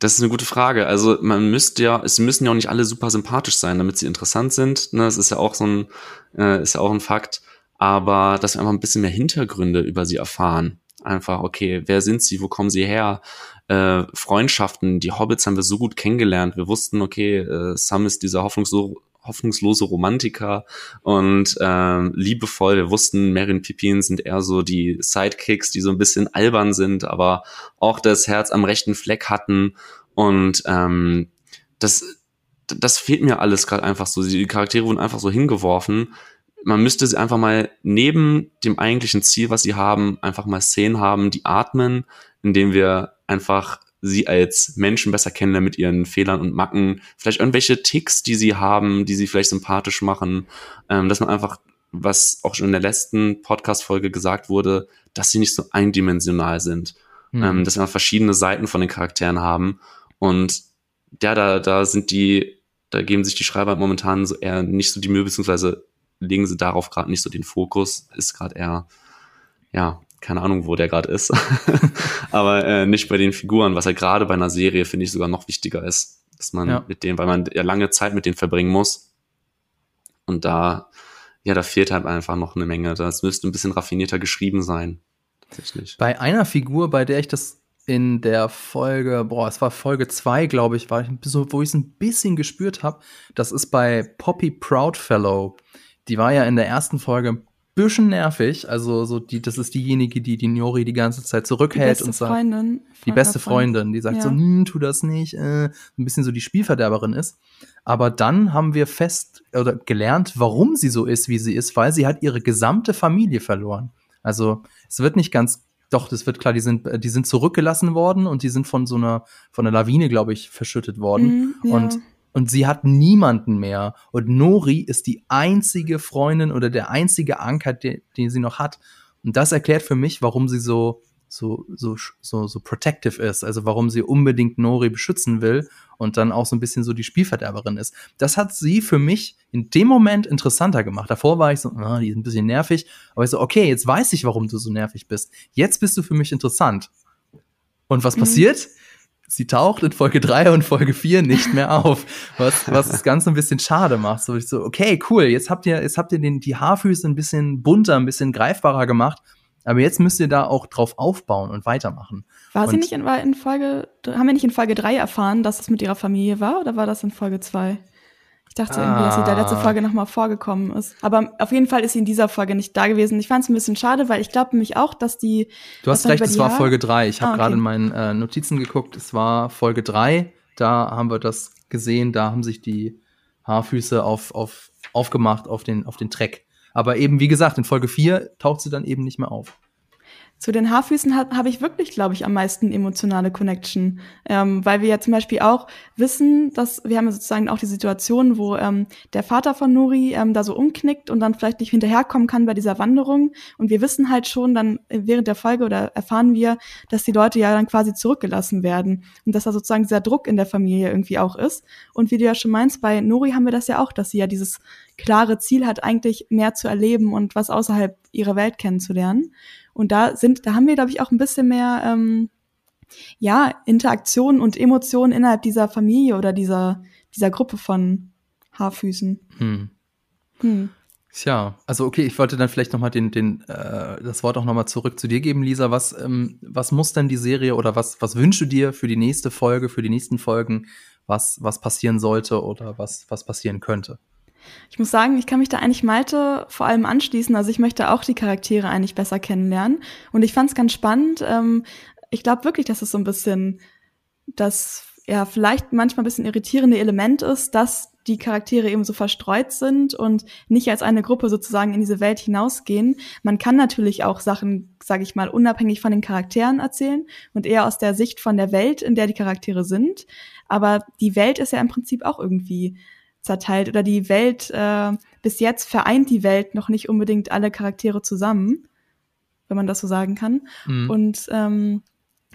Das ist eine gute Frage. Also man müsste ja, es müssen ja auch nicht alle super sympathisch sein, damit sie interessant sind. Ne? Das ist ja auch so ein, äh, ist ja auch ein Fakt. Aber dass wir einfach ein bisschen mehr Hintergründe über sie erfahren. Einfach, okay, wer sind sie, wo kommen sie her? Äh, Freundschaften, die Hobbits haben wir so gut kennengelernt. Wir wussten, okay, äh, Sam ist dieser hoffnungslose, hoffnungslose Romantiker und äh, liebevoll. Wir wussten, Meryn Pippin sind eher so die Sidekicks, die so ein bisschen albern sind, aber auch das Herz am rechten Fleck hatten. Und ähm, das, das fehlt mir alles gerade einfach so. Die Charaktere wurden einfach so hingeworfen man müsste sie einfach mal neben dem eigentlichen Ziel, was sie haben, einfach mal Szenen haben, die atmen, indem wir einfach sie als Menschen besser kennenlernen mit ihren Fehlern und Macken, vielleicht irgendwelche Ticks, die sie haben, die sie vielleicht sympathisch machen, ähm, dass man einfach, was auch schon in der letzten Podcast-Folge gesagt wurde, dass sie nicht so eindimensional sind, mhm. ähm, dass wir verschiedene Seiten von den Charakteren haben. Und ja, da, da sind die, da geben sich die Schreiber momentan so eher nicht so die Mühe, beziehungsweise legen sie darauf gerade nicht so den Fokus, ist gerade eher, ja, keine Ahnung, wo der gerade ist, aber äh, nicht bei den Figuren, was ja gerade bei einer Serie, finde ich, sogar noch wichtiger ist, dass man ja. mit denen, weil man ja lange Zeit mit denen verbringen muss. Und da, ja, da fehlt halt einfach noch eine Menge. Das müsste ein bisschen raffinierter geschrieben sein. Tatsächlich. Bei einer Figur, bei der ich das in der Folge, boah, es war Folge 2, glaube ich, war ich so, wo ich es ein bisschen gespürt habe. Das ist bei Poppy Proudfellow. Die war ja in der ersten Folge ein bisschen nervig. Also, so die, das ist diejenige, die die Nori die ganze Zeit zurückhält und sagt. Freundin. Die beste Freundin, die sagt ja. so, hm, tu das nicht, äh, ein bisschen so die Spielverderberin ist. Aber dann haben wir fest oder gelernt, warum sie so ist, wie sie ist, weil sie hat ihre gesamte Familie verloren. Also, es wird nicht ganz doch, das wird klar, die sind, die sind zurückgelassen worden und die sind von so einer, von einer Lawine, glaube ich, verschüttet worden. Mm, ja. Und, und sie hat niemanden mehr. Und Nori ist die einzige Freundin oder der einzige Anker, den, den sie noch hat. Und das erklärt für mich, warum sie so, so, so, so, so protective ist, also warum sie unbedingt Nori beschützen will und dann auch so ein bisschen so die Spielverderberin ist. Das hat sie für mich in dem Moment interessanter gemacht. Davor war ich so, ah, die ist ein bisschen nervig, aber ich so, okay, jetzt weiß ich, warum du so nervig bist. Jetzt bist du für mich interessant. Und was mhm. passiert? Sie taucht in Folge 3 und Folge 4 nicht mehr auf, was, was das Ganze ein bisschen schade macht. So, ich so, okay, cool, jetzt habt ihr, jetzt habt ihr den, die Haarfüße ein bisschen bunter, ein bisschen greifbarer gemacht aber jetzt müsst ihr da auch drauf aufbauen und weitermachen. War und sie nicht in, in, Folge, haben wir nicht in Folge 3 erfahren, dass es mit ihrer Familie war oder war das in Folge 2? Ich dachte ah. irgendwie, dass sie der letzte ah. Folge nochmal vorgekommen ist. Aber auf jeden Fall ist sie in dieser Folge nicht da gewesen. Ich fand es ein bisschen schade, weil ich glaube nämlich auch, dass die. Du hast recht, es war Folge 3. Ich habe ah, okay. gerade in meinen äh, Notizen geguckt, es war Folge 3. Da haben wir das gesehen, da haben sich die Haarfüße auf, auf, aufgemacht auf den, auf den Track. Aber eben, wie gesagt, in Folge 4 taucht sie dann eben nicht mehr auf. Zu den Haarfüßen habe hab ich wirklich, glaube ich, am meisten emotionale Connection, ähm, weil wir ja zum Beispiel auch wissen, dass wir haben ja sozusagen auch die Situation, wo ähm, der Vater von Nuri ähm, da so umknickt und dann vielleicht nicht hinterherkommen kann bei dieser Wanderung. Und wir wissen halt schon dann während der Folge oder erfahren wir, dass die Leute ja dann quasi zurückgelassen werden und dass da sozusagen dieser Druck in der Familie irgendwie auch ist. Und wie du ja schon meinst, bei Nuri haben wir das ja auch, dass sie ja dieses klare Ziel hat, eigentlich mehr zu erleben und was außerhalb ihrer Welt kennenzulernen. Und da sind, da haben wir, glaube ich, auch ein bisschen mehr ähm, ja, Interaktion und Emotionen innerhalb dieser Familie oder dieser, dieser Gruppe von Haarfüßen. Hm. Hm. Tja, also okay, ich wollte dann vielleicht noch mal den, den, äh, das Wort auch noch mal zurück zu dir geben, Lisa. Was, ähm, was muss denn die Serie oder was, was wünschst du dir für die nächste Folge, für die nächsten Folgen, was, was passieren sollte oder was, was passieren könnte? Ich muss sagen, ich kann mich da eigentlich Malte vor allem anschließen. Also ich möchte auch die Charaktere eigentlich besser kennenlernen. Und ich fand es ganz spannend. Ähm, ich glaube wirklich, dass es so ein bisschen das ja vielleicht manchmal ein bisschen irritierende Element ist, dass die Charaktere eben so verstreut sind und nicht als eine Gruppe sozusagen in diese Welt hinausgehen. Man kann natürlich auch Sachen, sage ich mal, unabhängig von den Charakteren erzählen und eher aus der Sicht von der Welt, in der die Charaktere sind. Aber die Welt ist ja im Prinzip auch irgendwie zerteilt oder die Welt, äh, bis jetzt vereint die Welt noch nicht unbedingt alle Charaktere zusammen, wenn man das so sagen kann. Mhm. Und ähm,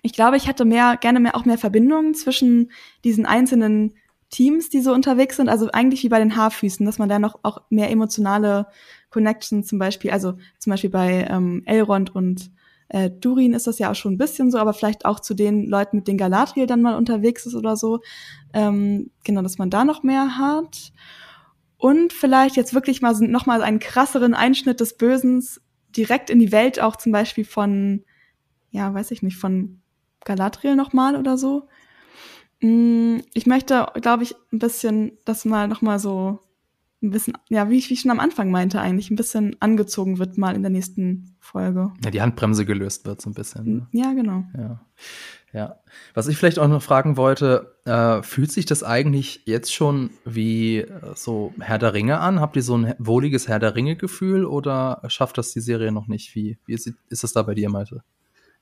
ich glaube, ich hätte mehr, gerne mehr, auch mehr Verbindungen zwischen diesen einzelnen Teams, die so unterwegs sind. Also eigentlich wie bei den Haarfüßen, dass man da noch auch mehr emotionale Connections zum Beispiel, also zum Beispiel bei ähm, Elrond und äh, Durin ist das ja auch schon ein bisschen so, aber vielleicht auch zu den Leuten, mit denen Galadriel dann mal unterwegs ist oder so. Ähm, genau, dass man da noch mehr hat. Und vielleicht jetzt wirklich mal noch mal einen krasseren Einschnitt des Bösens direkt in die Welt auch zum Beispiel von, ja, weiß ich nicht, von Galadriel noch mal oder so. Mm, ich möchte, glaube ich, ein bisschen das mal noch mal so ein bisschen, ja, wie ich, wie ich schon am Anfang meinte, eigentlich ein bisschen angezogen wird mal in der nächsten Folge. Ja, die Handbremse gelöst wird so ein bisschen. Ne? Ja, genau. Ja. ja. Was ich vielleicht auch noch fragen wollte, äh, fühlt sich das eigentlich jetzt schon wie äh, so Herr der Ringe an? Habt ihr so ein wohliges Herr der Ringe-Gefühl oder schafft das die Serie noch nicht? Wie, wie ist, ist das da bei dir, Malte?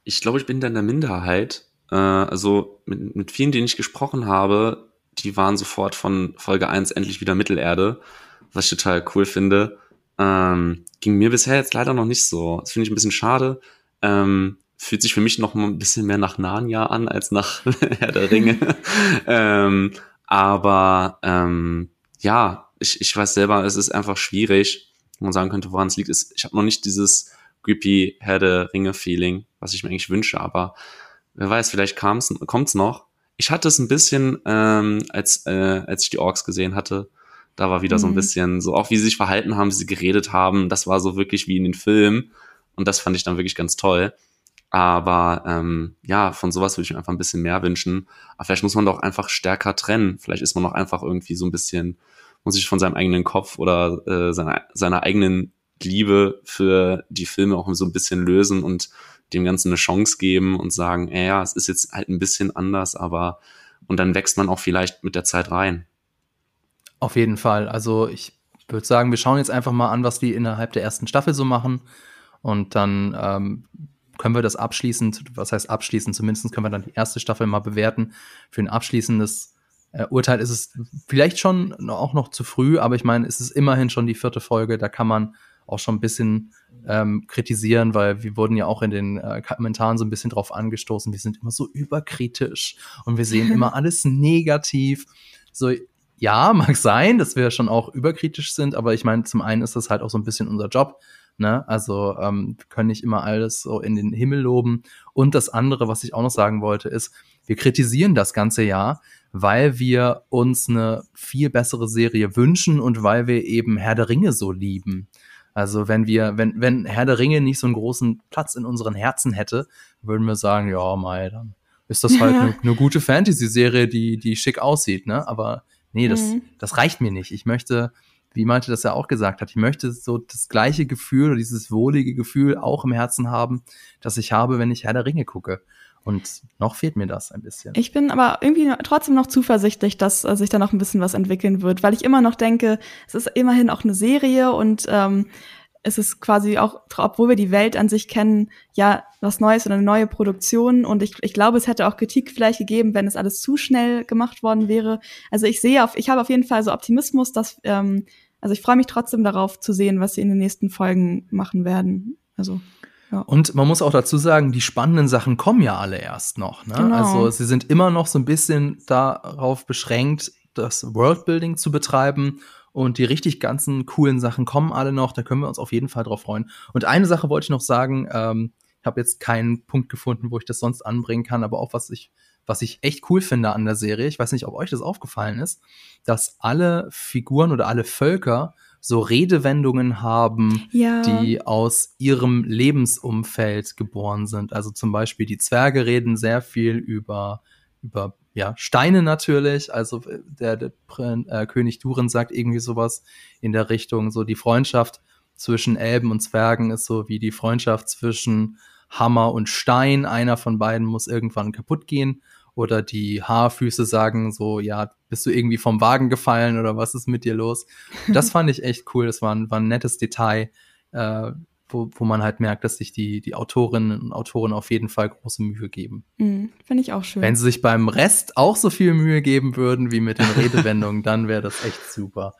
Ich glaube, ich bin da in der Minderheit. Äh, also mit, mit vielen, denen ich gesprochen habe, die waren sofort von Folge 1 endlich wieder Mittelerde was ich total cool finde. Ähm, ging mir bisher jetzt leider noch nicht so. Das finde ich ein bisschen schade. Ähm, fühlt sich für mich noch mal ein bisschen mehr nach Narnia an als nach Herr der Ringe. ähm, Aber ähm, ja, ich, ich weiß selber, es ist einfach schwierig, wo man sagen könnte, woran es liegt. Ist, ich habe noch nicht dieses creepy Herr der Ringe-Feeling, was ich mir eigentlich wünsche, aber wer weiß, vielleicht kommt's kommt's noch. Ich hatte es ein bisschen, ähm, als, äh, als ich die Orks gesehen hatte. Da war wieder mhm. so ein mhm. bisschen so, auch wie sie sich verhalten haben, wie sie geredet haben, das war so wirklich wie in den Filmen. Und das fand ich dann wirklich ganz toll. Aber ähm, ja, von sowas würde ich mir einfach ein bisschen mehr wünschen. Aber vielleicht muss man doch einfach stärker trennen. Vielleicht ist man auch einfach irgendwie so ein bisschen, muss sich von seinem eigenen Kopf oder äh, seiner, seiner eigenen Liebe für die Filme auch so ein bisschen lösen und dem Ganzen eine Chance geben und sagen, äh, ja, es ist jetzt halt ein bisschen anders, aber und dann wächst man auch vielleicht mit der Zeit rein. Auf jeden Fall. Also ich würde sagen, wir schauen jetzt einfach mal an, was die innerhalb der ersten Staffel so machen. Und dann ähm, können wir das abschließend, was heißt abschließend, zumindest können wir dann die erste Staffel mal bewerten. Für ein abschließendes äh, Urteil ist es vielleicht schon auch noch zu früh, aber ich meine, es ist immerhin schon die vierte Folge, da kann man auch schon ein bisschen ähm, kritisieren, weil wir wurden ja auch in den äh, Kommentaren so ein bisschen drauf angestoßen, wir sind immer so überkritisch und wir sehen immer alles negativ. So, ja, mag sein, dass wir schon auch überkritisch sind, aber ich meine, zum einen ist das halt auch so ein bisschen unser Job. Ne? Also ähm, wir können nicht immer alles so in den Himmel loben. Und das andere, was ich auch noch sagen wollte, ist, wir kritisieren das ganze Jahr, weil wir uns eine viel bessere Serie wünschen und weil wir eben Herr der Ringe so lieben. Also wenn wir, wenn, wenn Herr der Ringe nicht so einen großen Platz in unseren Herzen hätte, würden wir sagen, ja, mal, dann ist das halt eine, eine gute Fantasy-Serie, die, die schick aussieht, ne? Aber nee, das, mhm. das reicht mir nicht. Ich möchte, wie Malte das ja auch gesagt hat, ich möchte so das gleiche Gefühl oder dieses wohlige Gefühl auch im Herzen haben, das ich habe, wenn ich Herr der Ringe gucke. Und noch fehlt mir das ein bisschen. Ich bin aber irgendwie trotzdem noch zuversichtlich, dass äh, sich da noch ein bisschen was entwickeln wird, weil ich immer noch denke, es ist immerhin auch eine Serie und ähm, es ist quasi auch, obwohl wir die Welt an sich kennen, ja, was Neues oder eine neue Produktion. Und ich, ich glaube, es hätte auch Kritik vielleicht gegeben, wenn es alles zu schnell gemacht worden wäre. Also ich sehe auf, ich habe auf jeden Fall so Optimismus, dass, ähm, also ich freue mich trotzdem darauf zu sehen, was sie in den nächsten Folgen machen werden. Also. Ja. Und man muss auch dazu sagen, die spannenden Sachen kommen ja alle erst noch. Ne? Genau. Also sie sind immer noch so ein bisschen darauf beschränkt, das Worldbuilding zu betreiben und die richtig ganzen coolen Sachen kommen alle noch. Da können wir uns auf jeden Fall drauf freuen. Und eine Sache wollte ich noch sagen. Ähm, ich habe jetzt keinen Punkt gefunden, wo ich das sonst anbringen kann, aber auch was ich was ich echt cool finde an der Serie, ich weiß nicht, ob euch das aufgefallen ist, dass alle Figuren oder alle Völker so Redewendungen haben, ja. die aus ihrem Lebensumfeld geboren sind. Also zum Beispiel die Zwerge reden sehr viel über, über ja, Steine natürlich. Also äh, der, der äh, König Durin sagt irgendwie sowas in der Richtung, so die Freundschaft zwischen Elben und Zwergen ist so wie die Freundschaft zwischen Hammer und Stein. Einer von beiden muss irgendwann kaputt gehen. Oder die Haarfüße sagen so, ja, bist du irgendwie vom Wagen gefallen oder was ist mit dir los? Das fand ich echt cool. Das war ein, war ein nettes Detail. Äh, wo, wo man halt merkt, dass sich die, die Autorinnen und Autoren auf jeden Fall große Mühe geben. Mhm, Finde ich auch schön. Wenn sie sich beim Rest auch so viel Mühe geben würden wie mit den Redewendungen, dann wäre das echt super.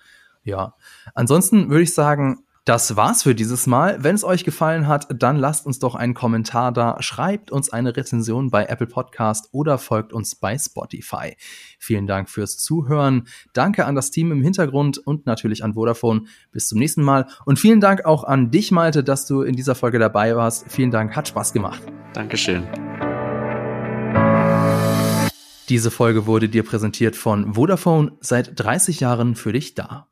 Ja. Ansonsten würde ich sagen, das war's für dieses Mal. Wenn es euch gefallen hat, dann lasst uns doch einen Kommentar da, schreibt uns eine Rezension bei Apple Podcast oder folgt uns bei Spotify. Vielen Dank fürs Zuhören. Danke an das Team im Hintergrund und natürlich an Vodafone. Bis zum nächsten Mal. Und vielen Dank auch an dich, Malte, dass du in dieser Folge dabei warst. Vielen Dank, hat Spaß gemacht. Dankeschön. Diese Folge wurde dir präsentiert von Vodafone, seit 30 Jahren für dich da.